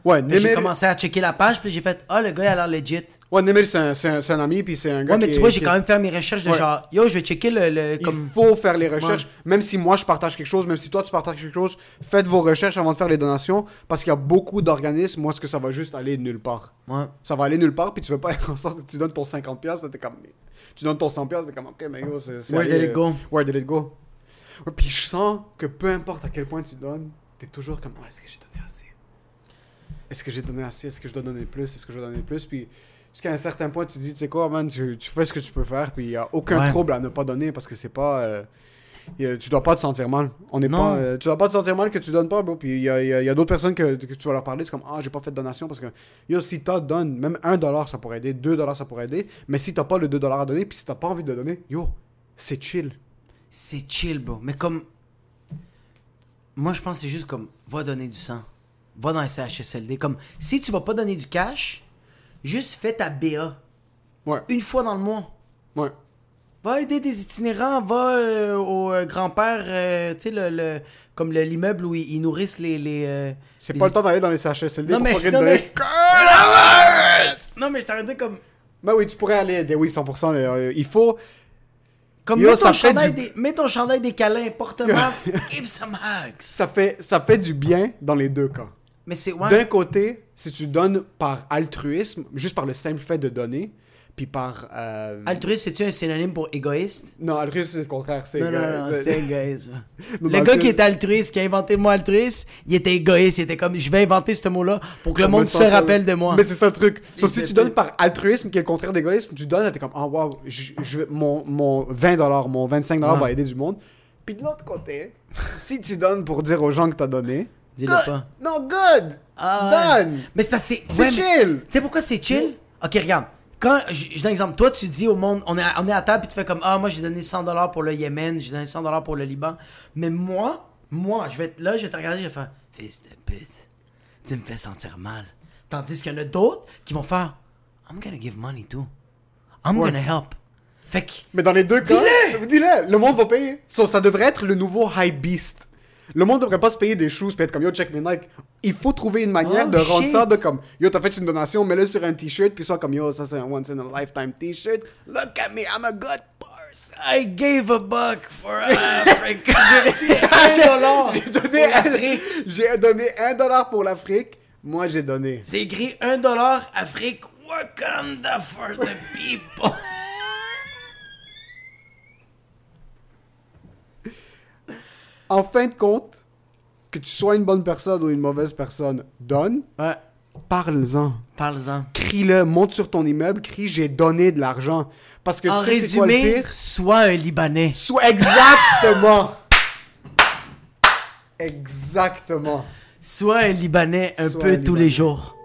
Ouais, que J'ai Nemir- commencé à checker la page, puis j'ai fait, ah le gars il a l'air legit. Ouais, Nemir, c'est un, un- un ami, puis c'est un gars Ouais, mais qui tu est- vois, j'ai quand même fait mes recherches de Ouais. genre, yo, je vais checker le. le- comme... Il faut faire les recherches. Même si moi je partage quelque chose, même si toi tu partages quelque chose, faites vos recherches avant de faire les donations parce qu'il y a beaucoup d'organismes où est-ce que ça va juste aller nulle part? Ouais. Ça va aller nulle part, puis tu veux pas être en sorte que tu donnes ton 50$, là, t'es comme. Tu donnes ton 100$, t'es comme, ok, mais yo, c'est. Where allé, did it euh, go? Where did it go? Ouais, puis je sens que peu importe à quel point tu donnes, t'es toujours comme, Ah, est-ce que j'ai donné assez? Est-ce que j'ai donné assez? Est-ce que je dois donner plus? Est-ce que je dois donner plus? Puis jusqu'à un certain point, tu dis, tu sais quoi, man, tu, tu fais ce que tu peux faire, puis il y a aucun Ouais. trouble à ne pas donner parce que c'est pas. euh, a- tu dois pas te sentir mal. On est Non. pas, euh, tu dois pas te sentir mal que tu donnes pas, bro. Puis il y a, y a- il y a d'autres personnes que, que tu vas leur parler, c'est comme Ah, j'ai pas fait de donation parce que yo, si t'as donne, même un dollar ça pourrait aider, deux dollars ça pourrait aider. Mais si t'as pas le 2 dollars à donner, puis si t'as pas envie de donner, yo, c'est chill. C'est chill, bro. Mais comme. Moi, je pense que c'est juste comme, va donner du sang. Va dans un CHSLD. Comme, si tu vas pas donner du cash, juste fais ta BA. Ouais, Une fois dans le mois. ouais. Va aider des itinérants, va euh, au euh, grand-père, euh, tu sais, le, le- comme le- l'immeuble où ils, ils nourrissent les. les C'est les pas le temps d'aller dans les CHSLD Non, pour mais- non, mais- Non, mais je t'aurais dit comme. Ben oui, tu pourrais aller aider, oui, 100%. mais, euh, il faut. Comme Yo, mets, ton chandail du- des, mets ton chandail des câlins, porte masque, give some hugs. Ça fait, ça fait du bien dans les deux cas. Mais c'est. Ouais. D'un côté, si tu donnes par altruisme, juste par le simple fait de donner, puis par. euh, Altruiste, c'est-tu un synonyme pour égoïste? Non, altruisme, c'est le contraire. C'est Non, non, non, c'est égoïste. Le gars qui était altruiste, qui a inventé le mot altruiste, il était égoïste. Il était comme, je vais inventer ce mot-là pour que le me monde se rappelle de moi. Mais c'est ça le truc. Sauf si tu donnes par altruisme, qui est le contraire d'égoïsme, tu donnes, t'es comme, oh wow, je, mon, mon 20$, mon 25$ Ouais. va aider du monde. Puis de l'autre côté, si tu donnes pour dire aux gens que t'as donné, Dis-le pas. Non, good. Ah, Done. Mais c'est parce que c'est. C'est ouais, mais- chill. Tu sais pourquoi c'est chill? Ok, regarde. Quand, je je donne un exemple. Toi, tu dis au monde, on est à, on est à table, puis tu fais comme, ah, moi, j'ai donné 100$ pour le Yémen, j'ai donné 100$ pour le Liban. Mais moi, moi, je vais être là, je vais te regarder, je vais faire, fils de pute, tu me fais sentir mal. Tandis qu'il y en a d'autres qui vont faire, I'm gonna give money too. I'm Ouais. gonna help. Fait que, Mais dans les deux cas, Dis-le! dis-le, le monde va payer. So, ça devrait être le nouveau high beast. Le monde devrait pas se payer des shoes puis être comme yo check mes Nike. Il faut trouver une manière Oh, de rendre shit. ça de comme yo t'as fait une donation, mets-le sur un t-shirt puis soit comme yo ça c'est un once in a lifetime t-shirt. Look at me, I'm a good person. I gave a buck for Africa. Un dollar J'ai donné, j'ai donné un dollar pour l'Afrique. Moi j'ai donné. C'est écrit 1 dollar Afrique Wakanda for the people. En fin de compte, que tu sois une bonne personne ou une mauvaise personne, donne, Ouais, parle-en. parle-en. Crie-le, monte sur ton immeuble, crie j'ai donné de l'argent. Parce que En tu sais c'est quoi le résumé, pire? sois un Libanais. Soit exactement. exactement. Sois un Libanais un Sois peu tous Libanais. les jours.